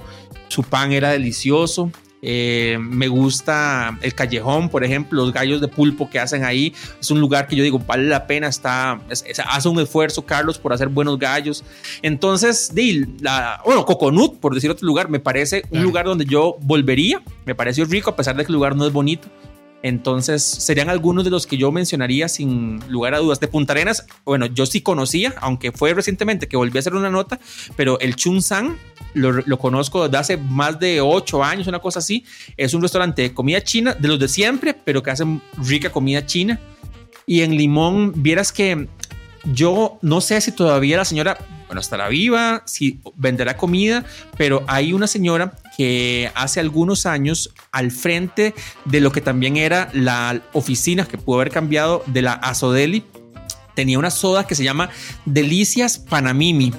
Su pan era delicioso. Eh, me gusta el callejón, por ejemplo, los gallos de pulpo que hacen ahí. Es un lugar que yo digo, vale la pena, está, hace un esfuerzo Carlos por hacer buenos gallos. Entonces, la, bueno, Coconut, por decir otro lugar, me parece un lugar donde yo volvería. Me pareció rico, a pesar de que el lugar no es bonito. Entonces, serían algunos de los que yo mencionaría sin lugar a dudas. De Punta Arenas, bueno, yo sí conocía, aunque fue recientemente que volví a hacer una nota, pero el Chun Sang lo, conozco desde hace más de ocho años, una cosa así. Es un restaurante de comida china, de los de siempre, pero que hacen rica comida china. Y en Limón, vieras que yo no sé si todavía la señora, bueno, estará viva, si venderá comida, pero hay una señora que hace algunos años al frente de lo que también era la oficina que pudo haber cambiado de la Azodeli, tenía una soda que se llama Delicias Panamimi.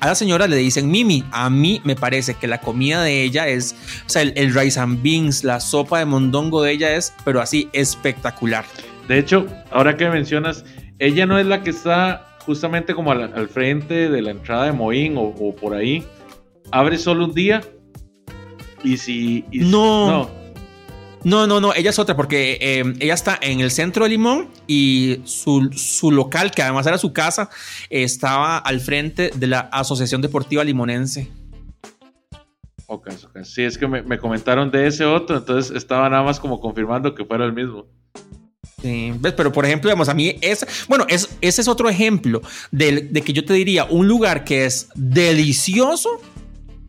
a la señora le dicen Mimi. A mí me parece que la comida de ella es, o sea, el, rice and beans, la sopa de mondongo de ella es, pero así espectacular. De hecho, ahora que mencionas, ella no es la que está justamente como al, frente de la entrada de Moín o, por ahí. Abre solo un día. Y si. no. no. No, no, ella es otra porque eh, ella está en el centro de Limón y su, su, local, que además era su casa, estaba al frente de la Asociación Deportiva Limonense. Ok, ok. Sí, es que me, me comentaron de ese otro, entonces estaba nada más como confirmando que fuera el mismo. Sí, pero por ejemplo, digamos, a mí es, bueno, es, ese es otro ejemplo de, de que yo te diría un lugar que es delicioso,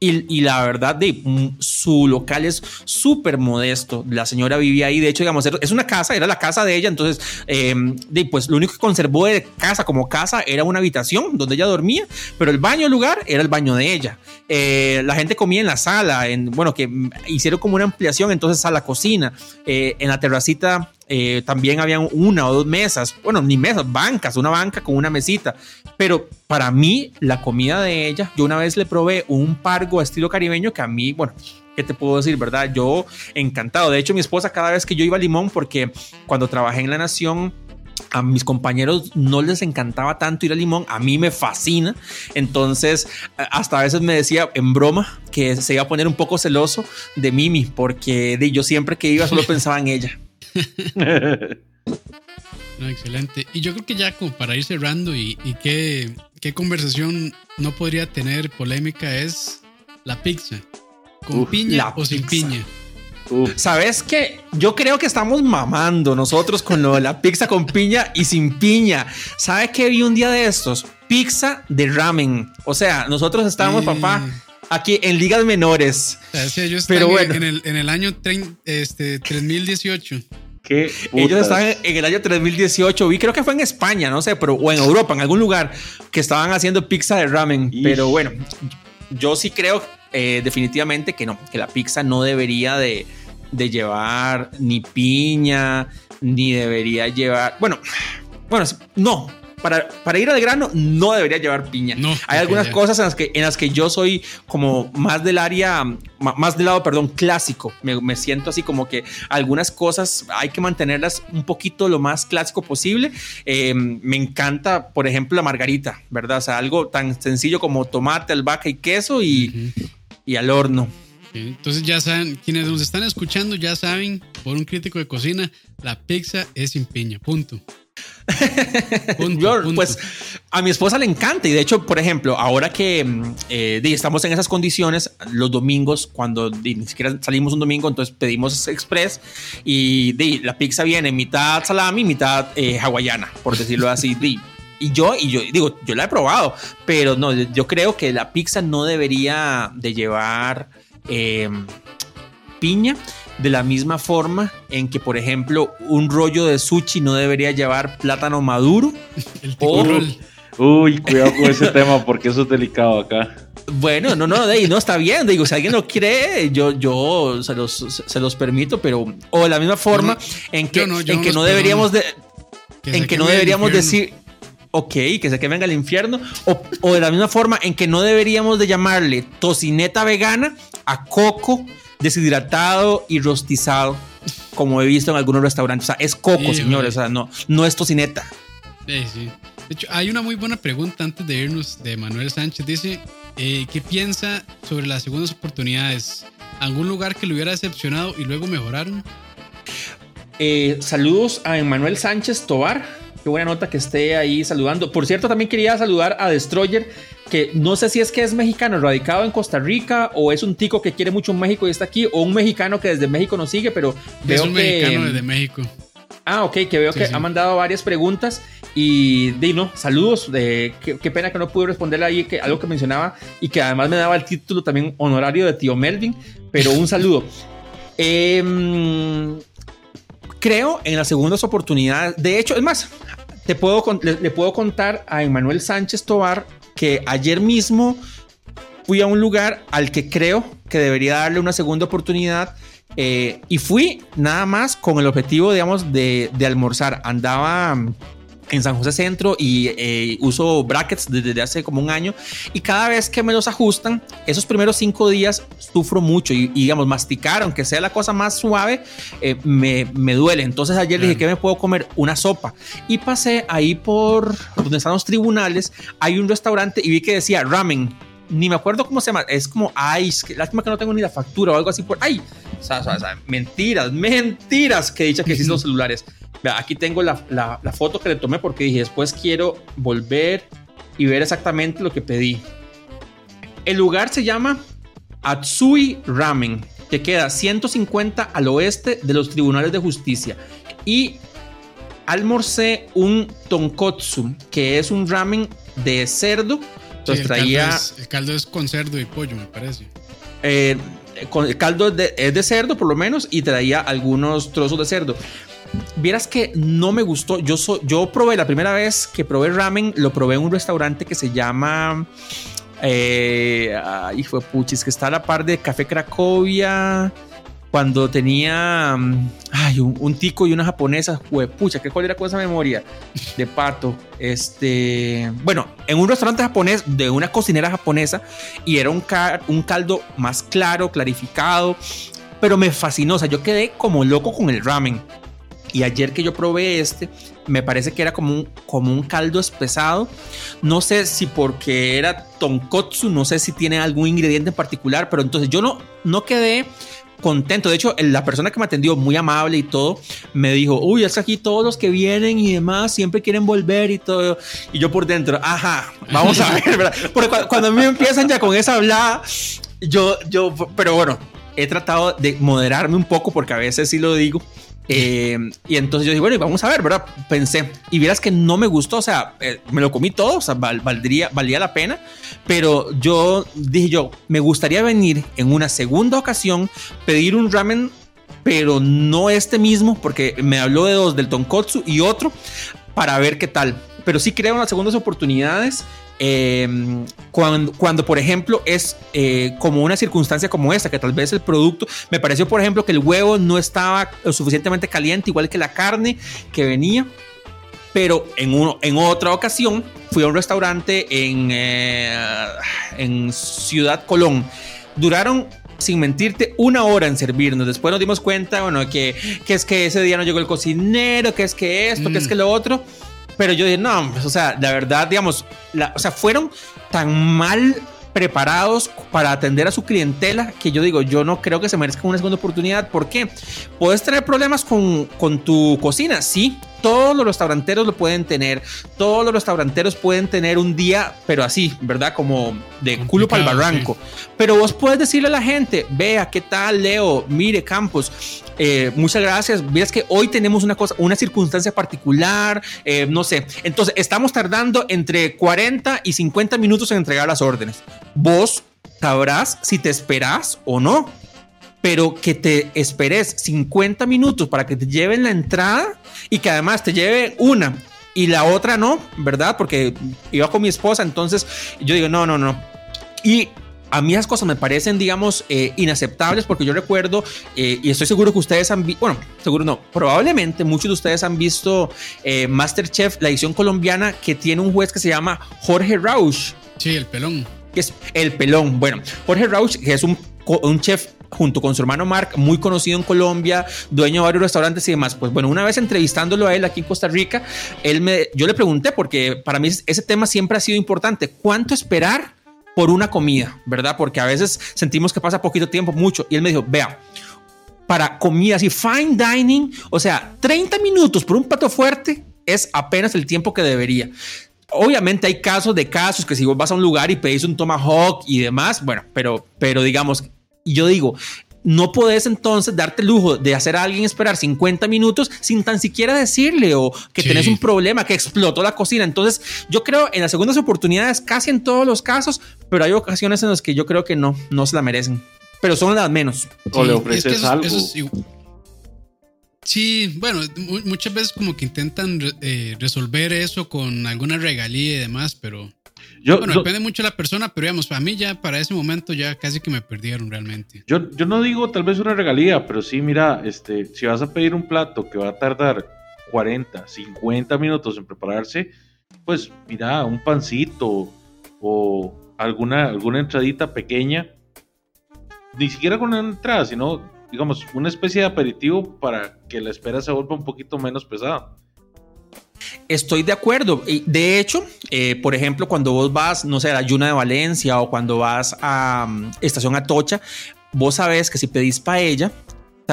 y, la verdad, de mm, su local es súper modesto. La señora vivía ahí. De hecho, digamos, es una casa, era la casa de ella. Entonces, em, de, pues lo único que conservó de casa como casa era una habitación donde ella dormía, pero el baño lugar era el baño de ella. Eh, la gente comía en la sala, en, bueno, que hicieron como una ampliación entonces a la cocina. Eh, en la terracita eh, también habían una o dos mesas, bueno, ni mesas, bancas, una banca con una mesita. Pero para mí, la comida de ella, yo una vez le probé un pargo estilo caribeño que a mí, bueno, ¿qué te puedo decir, verdad? Yo encantado. De hecho, mi esposa cada vez que yo iba a Limón, porque cuando trabajé en La Nación, a mis compañeros no les encantaba tanto ir a Limón, a mí me fascina. Entonces, hasta a veces me decía en broma que se iba a poner un poco celoso de Mimi, porque de, yo siempre que iba solo pensaba en ella. Excelente. Y yo creo que ya como para ir cerrando y, qué, conversación no podría tener polémica es la pizza. ¿Con piña o sin piña? ¿Sabes qué? Yo creo que estamos mamando nosotros con lo de la pizza con piña y sin piña. ¿Sabes qué vi un día de estos? Pizza de ramen. O sea, nosotros estábamos, papá, aquí en ligas menores. Pero bueno. en, el, en el año este, 3018. Ellos estaban en el año 3018, vi creo que fue en España, no sé, pero o en Europa, en algún lugar, que estaban haciendo pizza de ramen. Pero bueno, yo sí creo eh, definitivamente que no, que la pizza no debería de, de llevar ni piña, ni debería llevar, bueno, bueno, no, para, para ir al grano, no debería llevar piña. No, Hay algunas cosas en las, que, en las que yo soy como más del área, más del lado, perdón, clásico. Me, me siento así como que algunas cosas hay que mantenerlas un poquito lo más clásico posible. Eh, me encanta, por ejemplo, la margarita, ¿verdad? O sea, algo tan sencillo como tomate, albahaca y queso y, y al horno. Entonces ya saben, quienes nos están escuchando ya saben, por un crítico de cocina, la pizza es sin piña, punto. Pues a mi esposa le encanta y de hecho, por ejemplo, ahora que mm, eh, estamos en esas condiciones, los domingos, cuando ni siquiera salimos un domingo, entonces pedimos express y la pizza viene mitad salami, mitad eh, hawaiana, por decirlo así. y yo, y yo digo, yo la he probado, pero no, yo creo que la pizza no debería de llevar Em, piña, de la misma forma en que, por ejemplo, un rollo de sushi no debería llevar plátano maduro. El Uy, cuidado con ese tema porque eso es delicado acá. Bueno, no, no, de no está bien. Digo, si alguien lo quiere, yo, yo se los, se los permito, pero. O de la misma forma en que no, en que no deberíamos de. en que no deberíamos decir ok, que se que venga al infierno, o, o, de la misma forma en que no deberíamos de llamarle tocineta vegana a coco deshidratado y rostizado, como he visto en algunos restaurantes. O sea, es coco, señores, o sea, no, no es tocineta. Sí, sí. De hecho, hay una muy buena pregunta antes de irnos de Manuel Sánchez. Dice, eh, ¿qué piensa sobre las segundas oportunidades? ¿Algún lugar que lo hubiera decepcionado y luego mejoraron? Eh, saludos a Emanuel Sánchez Tobar Qué buena nota que esté ahí saludando. Por cierto, también quería saludar a Destroyer, que no sé si es que es mexicano, radicado en Costa Rica, o es un tico que quiere mucho México y está aquí, o un mexicano que desde México nos sigue, pero veo es un mexicano desde México. Ah, ok, que veo que ha mandado varias preguntas y Dino, saludos. De, qué, pena que no pude responderle ahí que, algo que mencionaba y que además me daba el título también honorario de tío Melvin, pero un saludo. eh, creo en las segundas oportunidades. De hecho, es más, te puedo, le, puedo contar a Emanuel Sánchez Tobar que ayer mismo fui a un lugar al que creo que debería darle una segunda oportunidad. Eh, y fui nada más con el objetivo, digamos, de, de almorzar. Andaba en San José Centro y eh, uso brackets desde hace como un año. Y cada vez que me los ajustan, esos primeros cinco días sufro mucho y, digamos, masticar, aunque sea la cosa más suave, eh, me, me, duele. Entonces ayer dije que me puedo comer una sopa. Y pasé ahí por donde están los tribunales, hay un restaurante y vi que decía ramen. Ni me acuerdo cómo se llama, es como, ay, lástima que no tengo ni la factura o algo así por, ay, o sea, mentiras, mentiras que dicha que existen los celulares aquí tengo la, foto que le tomé porque dije, después quiero volver y ver exactamente lo que pedí. El lugar se llama Atsui Ramen, que queda 150 al oeste de los tribunales de justicia. Y almorcé un tonkotsu, que es un ramen de cerdo. Entonces traía. el caldo es con cerdo y pollo, me parece. Eh, con, el caldo es de, cerdo, por lo menos, y traía algunos trozos de cerdo. Vieras que no me gustó. Yo, yo probé la primera vez que probé ramen, lo probé en un restaurante que se llama. Eh, hijo de puchis, que está a la par de Café Cracovia. Cuando tenía mm, ay, un, tico y una japonesa, pucha, ¿qué cuál era con esa memoria? De pato. Este, bueno, en un restaurante japonés de una cocinera japonesa y era un, un caldo más claro, clarificado, pero me fascinó. O sea, yo quedé como loco con el ramen. Y ayer que yo probé este, me parece que era como un, como un caldo espesado. No sé si porque era tonkotsu, no sé si tiene algún ingrediente en particular, pero entonces yo no, no quedé contento. De hecho, la persona que me atendió, muy amable y todo, me dijo, uy, es que aquí todos los que vienen y demás siempre quieren volver y todo. Y yo por dentro, ajá, vamos a ver, ¿verdad? Porque cuando, a mí empiezan ya con esa hablada, yo, yo, pero bueno, he tratado de moderarme un poco porque a veces sí lo digo eh, y entonces yo dije, bueno, vamos a ver, ¿verdad? Pensé, y vieras que no me gustó, o sea, eh, me lo comí todo, o sea, valdría, valía la pena, pero yo dije yo, me gustaría venir en una segunda ocasión, pedir un ramen, pero no este mismo, porque me habló de dos, del tonkotsu y otro, para ver qué tal. Pero sí creo en las segundas oportunidades Em, cuando, cuando, por ejemplo, es eh, como una circunstancia como esta, que tal vez el producto, me pareció, por ejemplo, que el huevo no estaba suficientemente caliente, igual que la carne que venía. Pero en, uno, en otra ocasión fui a un restaurante en, eh, en Ciudad Colón. Duraron sin mentirte, una hora en servirnos. Después nos dimos cuenta, bueno, que, que es que ese día no llegó el cocinero, que es que esto, que es mm. que lo otro. Pero yo dije, no, pues, o sea, la verdad, digamos, la, o sea, fueron tan mal preparados para atender a su clientela que yo digo, yo no creo que se merezca una segunda oportunidad. ¿Por qué? Puedes tener problemas con, con tu cocina, sí, todos los restauranteros lo pueden tener. Todos los restauranteros pueden tener un día, pero así, ¿verdad? Como de culo para el barranco. Pero vos puedes decirle a la gente, vea, ¿qué tal, Leo? Mire, Campos, eh, muchas gracias. Ves que hoy tenemos una cosa, una circunstancia particular, eh, no sé. Entonces, estamos tardando entre 40 y 50 minutos en entregar las órdenes. Vos sabrás si te esperas o no pero que te esperes 50 minutos para que te lleven la entrada y que además te lleve una y la otra no, ¿verdad? Porque iba con mi esposa, entonces yo digo, no, no, no. Y a mí esas cosas me parecen, digamos, eh, inaceptables porque yo recuerdo, eh, y estoy seguro que ustedes han visto, bueno, seguro no, probablemente muchos de ustedes han visto eh, Masterchef, la edición colombiana, que tiene un juez que se llama Jorge Rausch. Sí, el pelón. Que es el pelón. Bueno, Jorge Rausch, que es un, un chef junto con su hermano Mark, muy conocido en Colombia, dueño de varios restaurantes y demás. Pues bueno, una vez entrevistándolo a él aquí en Costa Rica, él me, yo le pregunté, porque para mí ese tema siempre ha sido importante, ¿cuánto esperar por una comida? ¿Verdad? Porque a veces sentimos que pasa poquito tiempo, mucho. Y él me dijo, vea, para comidas y fine dining, o sea, 30 minutos por un plato fuerte es apenas el tiempo que debería. Obviamente hay casos de casos que si vos vas a un lugar y pedís un tomahawk y demás, bueno, pero, pero digamos, y yo digo, no puedes entonces darte el lujo de hacer a alguien esperar 50 minutos sin tan siquiera decirle o que tenés un problema, que explotó la cocina. Entonces, yo creo en las segundas oportunidades, casi en todos los casos, pero hay ocasiones en las que yo creo que no, no se la merecen. Pero son las menos. o le ofreces algo. sí, bueno, muchas veces como que intentan eh, resolver eso con alguna regalía y demás, pero bueno, depende mucho de la persona, pero digamos, para mí ya para ese momento ya casi que me perdieron realmente. Yo, yo no digo tal vez una regalía, pero sí, mira, este, si vas a pedir un plato que va a tardar 40, 50 minutos en prepararse, pues mira, un pancito o alguna, alguna entradita pequeña, ni siquiera con una entrada, sino, digamos, una especie de aperitivo para que la espera se vuelva un poquito menos pesada. Estoy de acuerdo. De hecho, eh, por ejemplo, cuando vos vas, no sé, a la Yuna de Valencia o cuando vas a um, Estación Atocha, vos sabés que si pedís paella,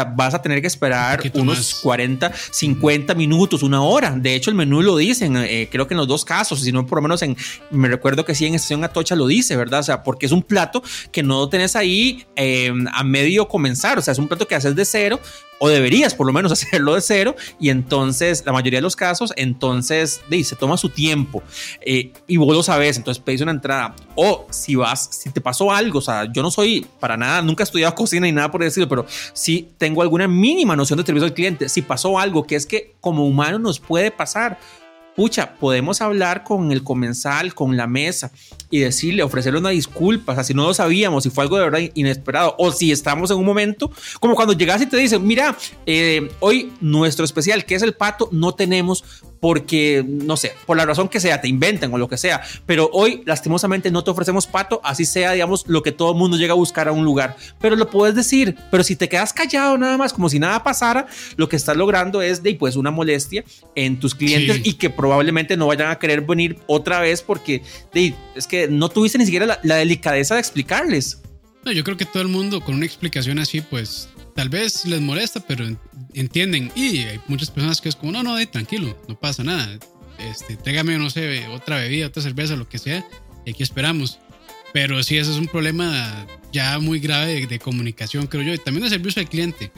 vas a tener que esperar unos 40, 50 minutos, una hora. De hecho, el menú lo dicen, eh, creo que en los dos casos, si no por lo menos en, me recuerdo que sí en Estación Atocha lo dice, ¿verdad? O sea, porque es un plato que no tenés ahí eh, a medio comenzar, o sea, es un plato que haces de cero, o deberías por lo menos hacerlo de cero y entonces la mayoría de los casos entonces se toma su tiempo eh, y vos lo sabes entonces pedís una entrada. O si vas si te pasó algo o sea yo no soy para nada nunca he estudiado cocina ni nada por decirlo pero sí tengo alguna mínima noción de servicio al cliente. Si pasó algo que es que como humano nos puede pasar pucha, podemos hablar con el comensal, con la mesa y decirle, ofrecerle una disculpa, o sea, si no lo sabíamos, si fue algo de verdad inesperado, o si estamos en un momento, como cuando llegas y te dicen, mira, eh, hoy nuestro especial, que es el pato, no tenemos porque, no sé, por la razón que sea, te inventen o lo que sea, pero hoy lastimosamente no te ofrecemos pato, así sea, digamos, lo que todo el mundo llega a buscar a un lugar, pero lo puedes decir, pero si te quedas callado nada más, como si nada pasara, lo que estás logrando es de, pues, una molestia en tus clientes y que probablemente no vayan a querer venir otra vez porque de, es que no tuviste ni siquiera la, delicadeza de explicarles. No, yo creo que todo el mundo con una explicación así, pues tal vez les molesta, pero entienden. Y hay muchas personas que es como, no, no, tranquilo, no pasa nada. Este, tráigame, no sé, otra bebida, otra cerveza, lo que sea, y aquí esperamos. Pero sí, eso es un problema ya muy grave de, comunicación, creo yo, y también de servicio al cliente.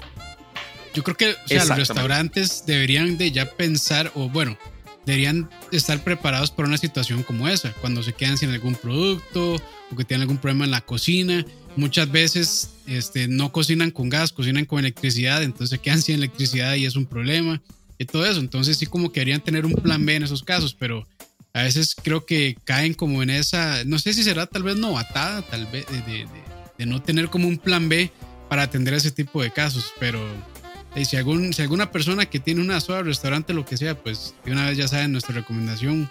Yo creo que o sea, los restaurantes deberían de ya pensar, o bueno, deberían estar preparados para una situación como esa, cuando se quedan sin algún producto o que tienen algún problema en la cocina. Muchas veces este, no cocinan con gas, cocinan con electricidad, entonces se quedan sin electricidad y es un problema y todo eso. Entonces sí como querían tener un plan B en esos casos, pero a veces creo que caen como en esa, no sé si será tal vez novatada, tal vez de, no tener como un plan B para atender ese tipo de casos, pero Y si, algún, si alguna persona que tiene una soda, restaurante, lo que sea, pues de una vez ya saben nuestra recomendación.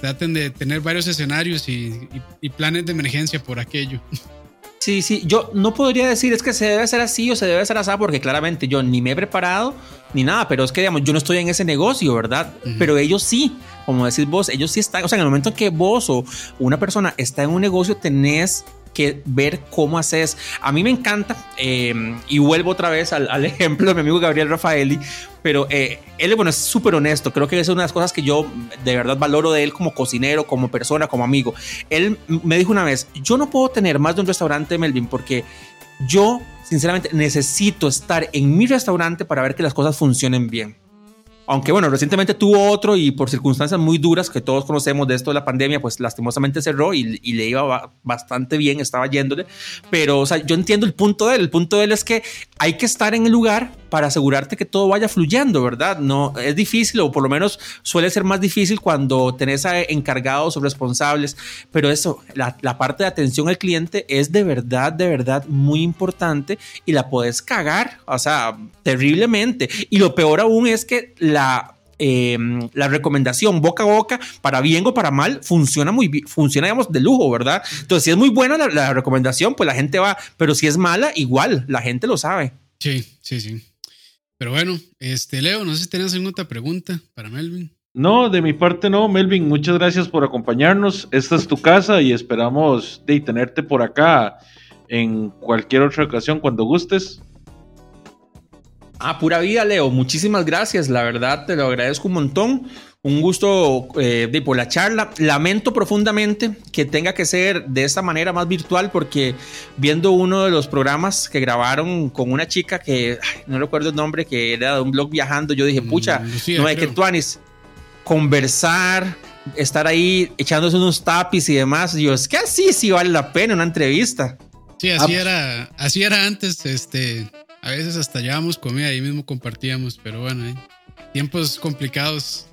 Traten de tener varios escenarios y planes de emergencia por aquello. Sí, sí, yo no podría decir es que se debe hacer así o se debe hacer así porque claramente yo ni me he preparado ni nada, pero es que digamos, yo no estoy en ese negocio, ¿verdad? Pero ellos sí, como decís vos, ellos sí están, o sea, en el momento en que vos o una persona está en un negocio, tenés que ver cómo haces. A mí me encanta, em, y vuelvo otra vez al, ejemplo de mi amigo Gabriel Rafaeli, pero eh, él bueno, es súper honesto. Creo que es una de las cosas que yo de verdad valoro de él como cocinero, como persona, como amigo. Él me dijo una vez, yo no puedo tener más de un restaurante, Melvin, porque yo sinceramente necesito estar en mi restaurante para ver que las cosas funcionen bien. Aunque bueno, recientemente tuvo otro y por circunstancias muy duras que todos conocemos de esto de la pandemia, pues lastimosamente cerró y, le iba bastante bien, estaba yéndole. Pero, o sea, yo entiendo el punto de él. El punto de él es que hay que estar en el lugar para asegurarte que todo vaya fluyendo, ¿verdad? No es difícil o por lo menos suele ser más difícil cuando tenés a encargados o responsables, pero eso, la, parte de atención al cliente es de verdad, de verdad muy importante y la puedes cagar, o sea, terriblemente. Y lo peor aún es que la em, la recomendación boca a boca, para bien o para mal, funciona muy bien, funciona, digamos, de lujo, ¿verdad? Entonces, si es muy buena la, la, recomendación, pues la gente va, pero si es mala, igual, la gente lo sabe. Sí, sí, sí. Pero bueno, este Leo, no sé si tienes alguna otra pregunta para Melvin. No, de mi parte no, Melvin, muchas gracias por acompañarnos. Esta es tu casa y esperamos de tenerte por acá en cualquier otra ocasión cuando gustes. Ah, pura vida, Leo. Muchísimas gracias. La verdad, te lo agradezco un montón. Un gusto eh, de, por la charla. Lamento profundamente que tenga que ser de esta manera más virtual porque viendo uno de los programas que grabaron con una chica que no recuerdo el nombre, que era de un blog viajando, yo dije, mm, pucha, no hay que tú, Anis, conversar, estar ahí echándose unos tapis y demás. yo, es que así sí vale la pena una entrevista. Sí, así ah, era, así era antes, este, a veces hasta llevábamos comida, ahí mismo compartíamos, pero bueno, eh, tiempos complicados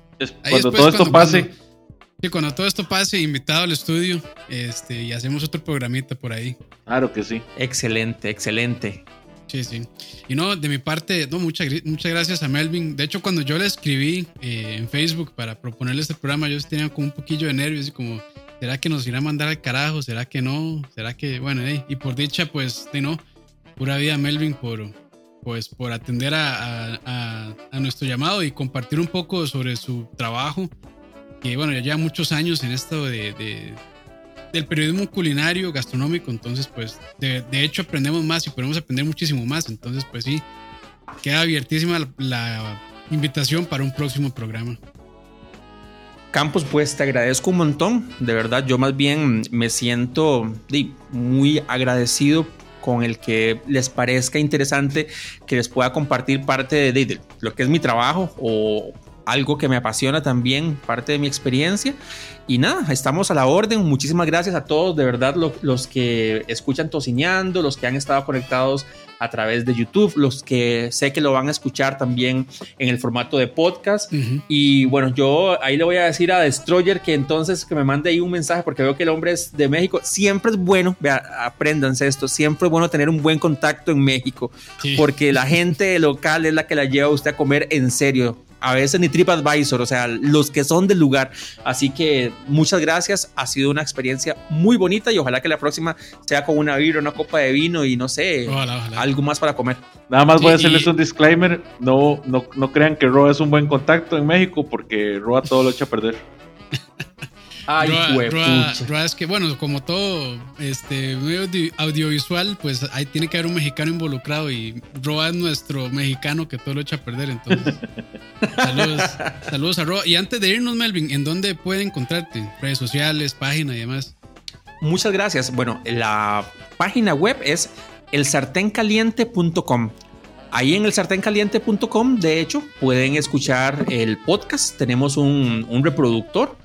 cuando todo esto pase. sí, cuando todo esto pase, invitado al estudio este, y hacemos otro programita por ahí. Claro que sí. Excelente, excelente. Sí, sí. Y no, de mi parte, no, muchas, muchas gracias a Melvin. De hecho, cuando yo le escribí eh, en Facebook para proponerle este programa, yo tenía como un poquillo de nervios y como, ¿será que nos irá a mandar al carajo? ¿Será que no? ¿Será que, bueno, y por dicha, pues, de no, pura vida Melvin por, pues por atender a, nuestro llamado y compartir un poco sobre su trabajo, que bueno, ya lleva muchos años en esto de, del periodismo culinario, gastronómico, entonces pues de, hecho aprendemos más y podemos aprender muchísimo más, entonces pues sí, queda abiertísima la, invitación para un próximo programa. Campos, pues te agradezco un montón. De verdad, yo más bien me siento muy agradecido con el que les parezca interesante que les pueda compartir parte de, lo que es mi trabajo o algo que me apasiona también, parte de mi experiencia. Y nada, estamos a la orden. Muchísimas gracias a todos, de verdad, los que escuchan Tocineando, los que han estado conectados a través de YouTube, los que sé que lo van a escuchar también en el formato de podcast. Y bueno, yo ahí le voy a decir a Destroyer que entonces que me mande ahí un mensaje porque veo que el hombre es de México. Siempre es bueno, vea, apréndanse esto, siempre es bueno tener un buen contacto en México porque la gente local es la que la lleva a usted a comer en serio a veces ni TripAdvisor, o sea, los que son del lugar. Así que muchas gracias, ha sido una experiencia muy bonita y ojalá que la próxima sea con una birra, una copa de vino y no sé, algo más para comer. Nada más voy a hacerles un disclaimer, no, no, no crean que Roa es un buen contacto en México porque Roa todo lo echa a perder. Ay, es que, bueno, como todo este medio audiovisual, pues ahí tiene que haber un mexicano involucrado y Roa es nuestro mexicano que todo lo echa a perder. Entonces, saludos, saludos a Roa. Y antes de irnos, Melvin, ¿en dónde puede encontrarte? Redes sociales, página y demás. Muchas gracias. Bueno, la página web es elsartencaliente.com. Ahí en el sartencaliente.com, de hecho, pueden escuchar el podcast. Tenemos un, un reproductor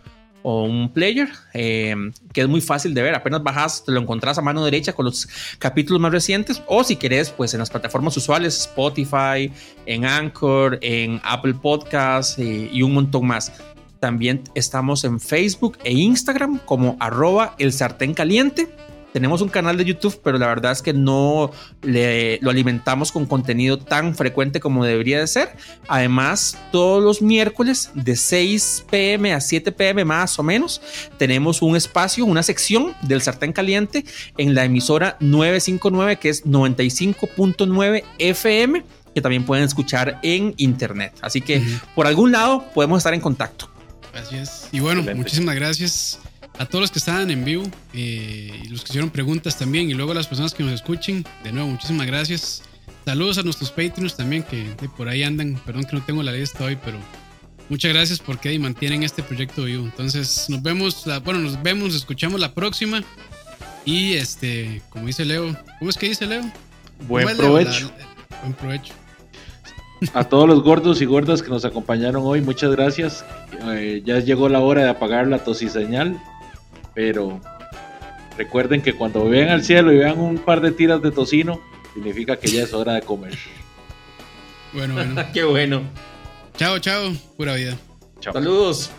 o un player eh, que es muy fácil de ver. Apenas bajas, te lo encontrás a mano derecha con los capítulos más recientes. O si querés, pues en las plataformas usuales, Spotify, en Anchor, en Apple Podcasts eh, y un montón más. También estamos en Facebook e Instagram como arroba el sartén caliente. Tenemos un canal de YouTube, pero la verdad es que no le, lo alimentamos con contenido tan frecuente como debería de ser. Además, todos los miércoles de 6 pm a 7 pm más o menos, tenemos un espacio, una sección del sartén caliente en la emisora 959, que es 95.9 FM, que también pueden escuchar en internet. Así que por algún lado podemos estar en contacto. Así es. Y bueno, muchísimas gracias a todos los que estaban en vivo eh, y los que hicieron preguntas también y luego a las personas que nos escuchen. De nuevo, muchísimas gracias. Saludos a nuestros Patreons también que por ahí andan. Perdón que no tengo la lista hoy, pero muchas gracias porque mantienen este proyecto vivo. Entonces nos vemos, bueno, nos vemos, nos escuchamos la próxima. Y este, como dice Leo, ¿cómo es que dice Leo? Buen provecho. buen provecho. A todos los gordos y gordas que nos acompañaron hoy, muchas gracias. Eh, ya llegó la hora de apagar la tosiseñal pero recuerden que cuando vean al cielo y vean un par de tiras de tocino, significa que ya es hora de comer. Bueno, bueno. Qué bueno. Chao, chao. Pura vida. Chao. Saludos.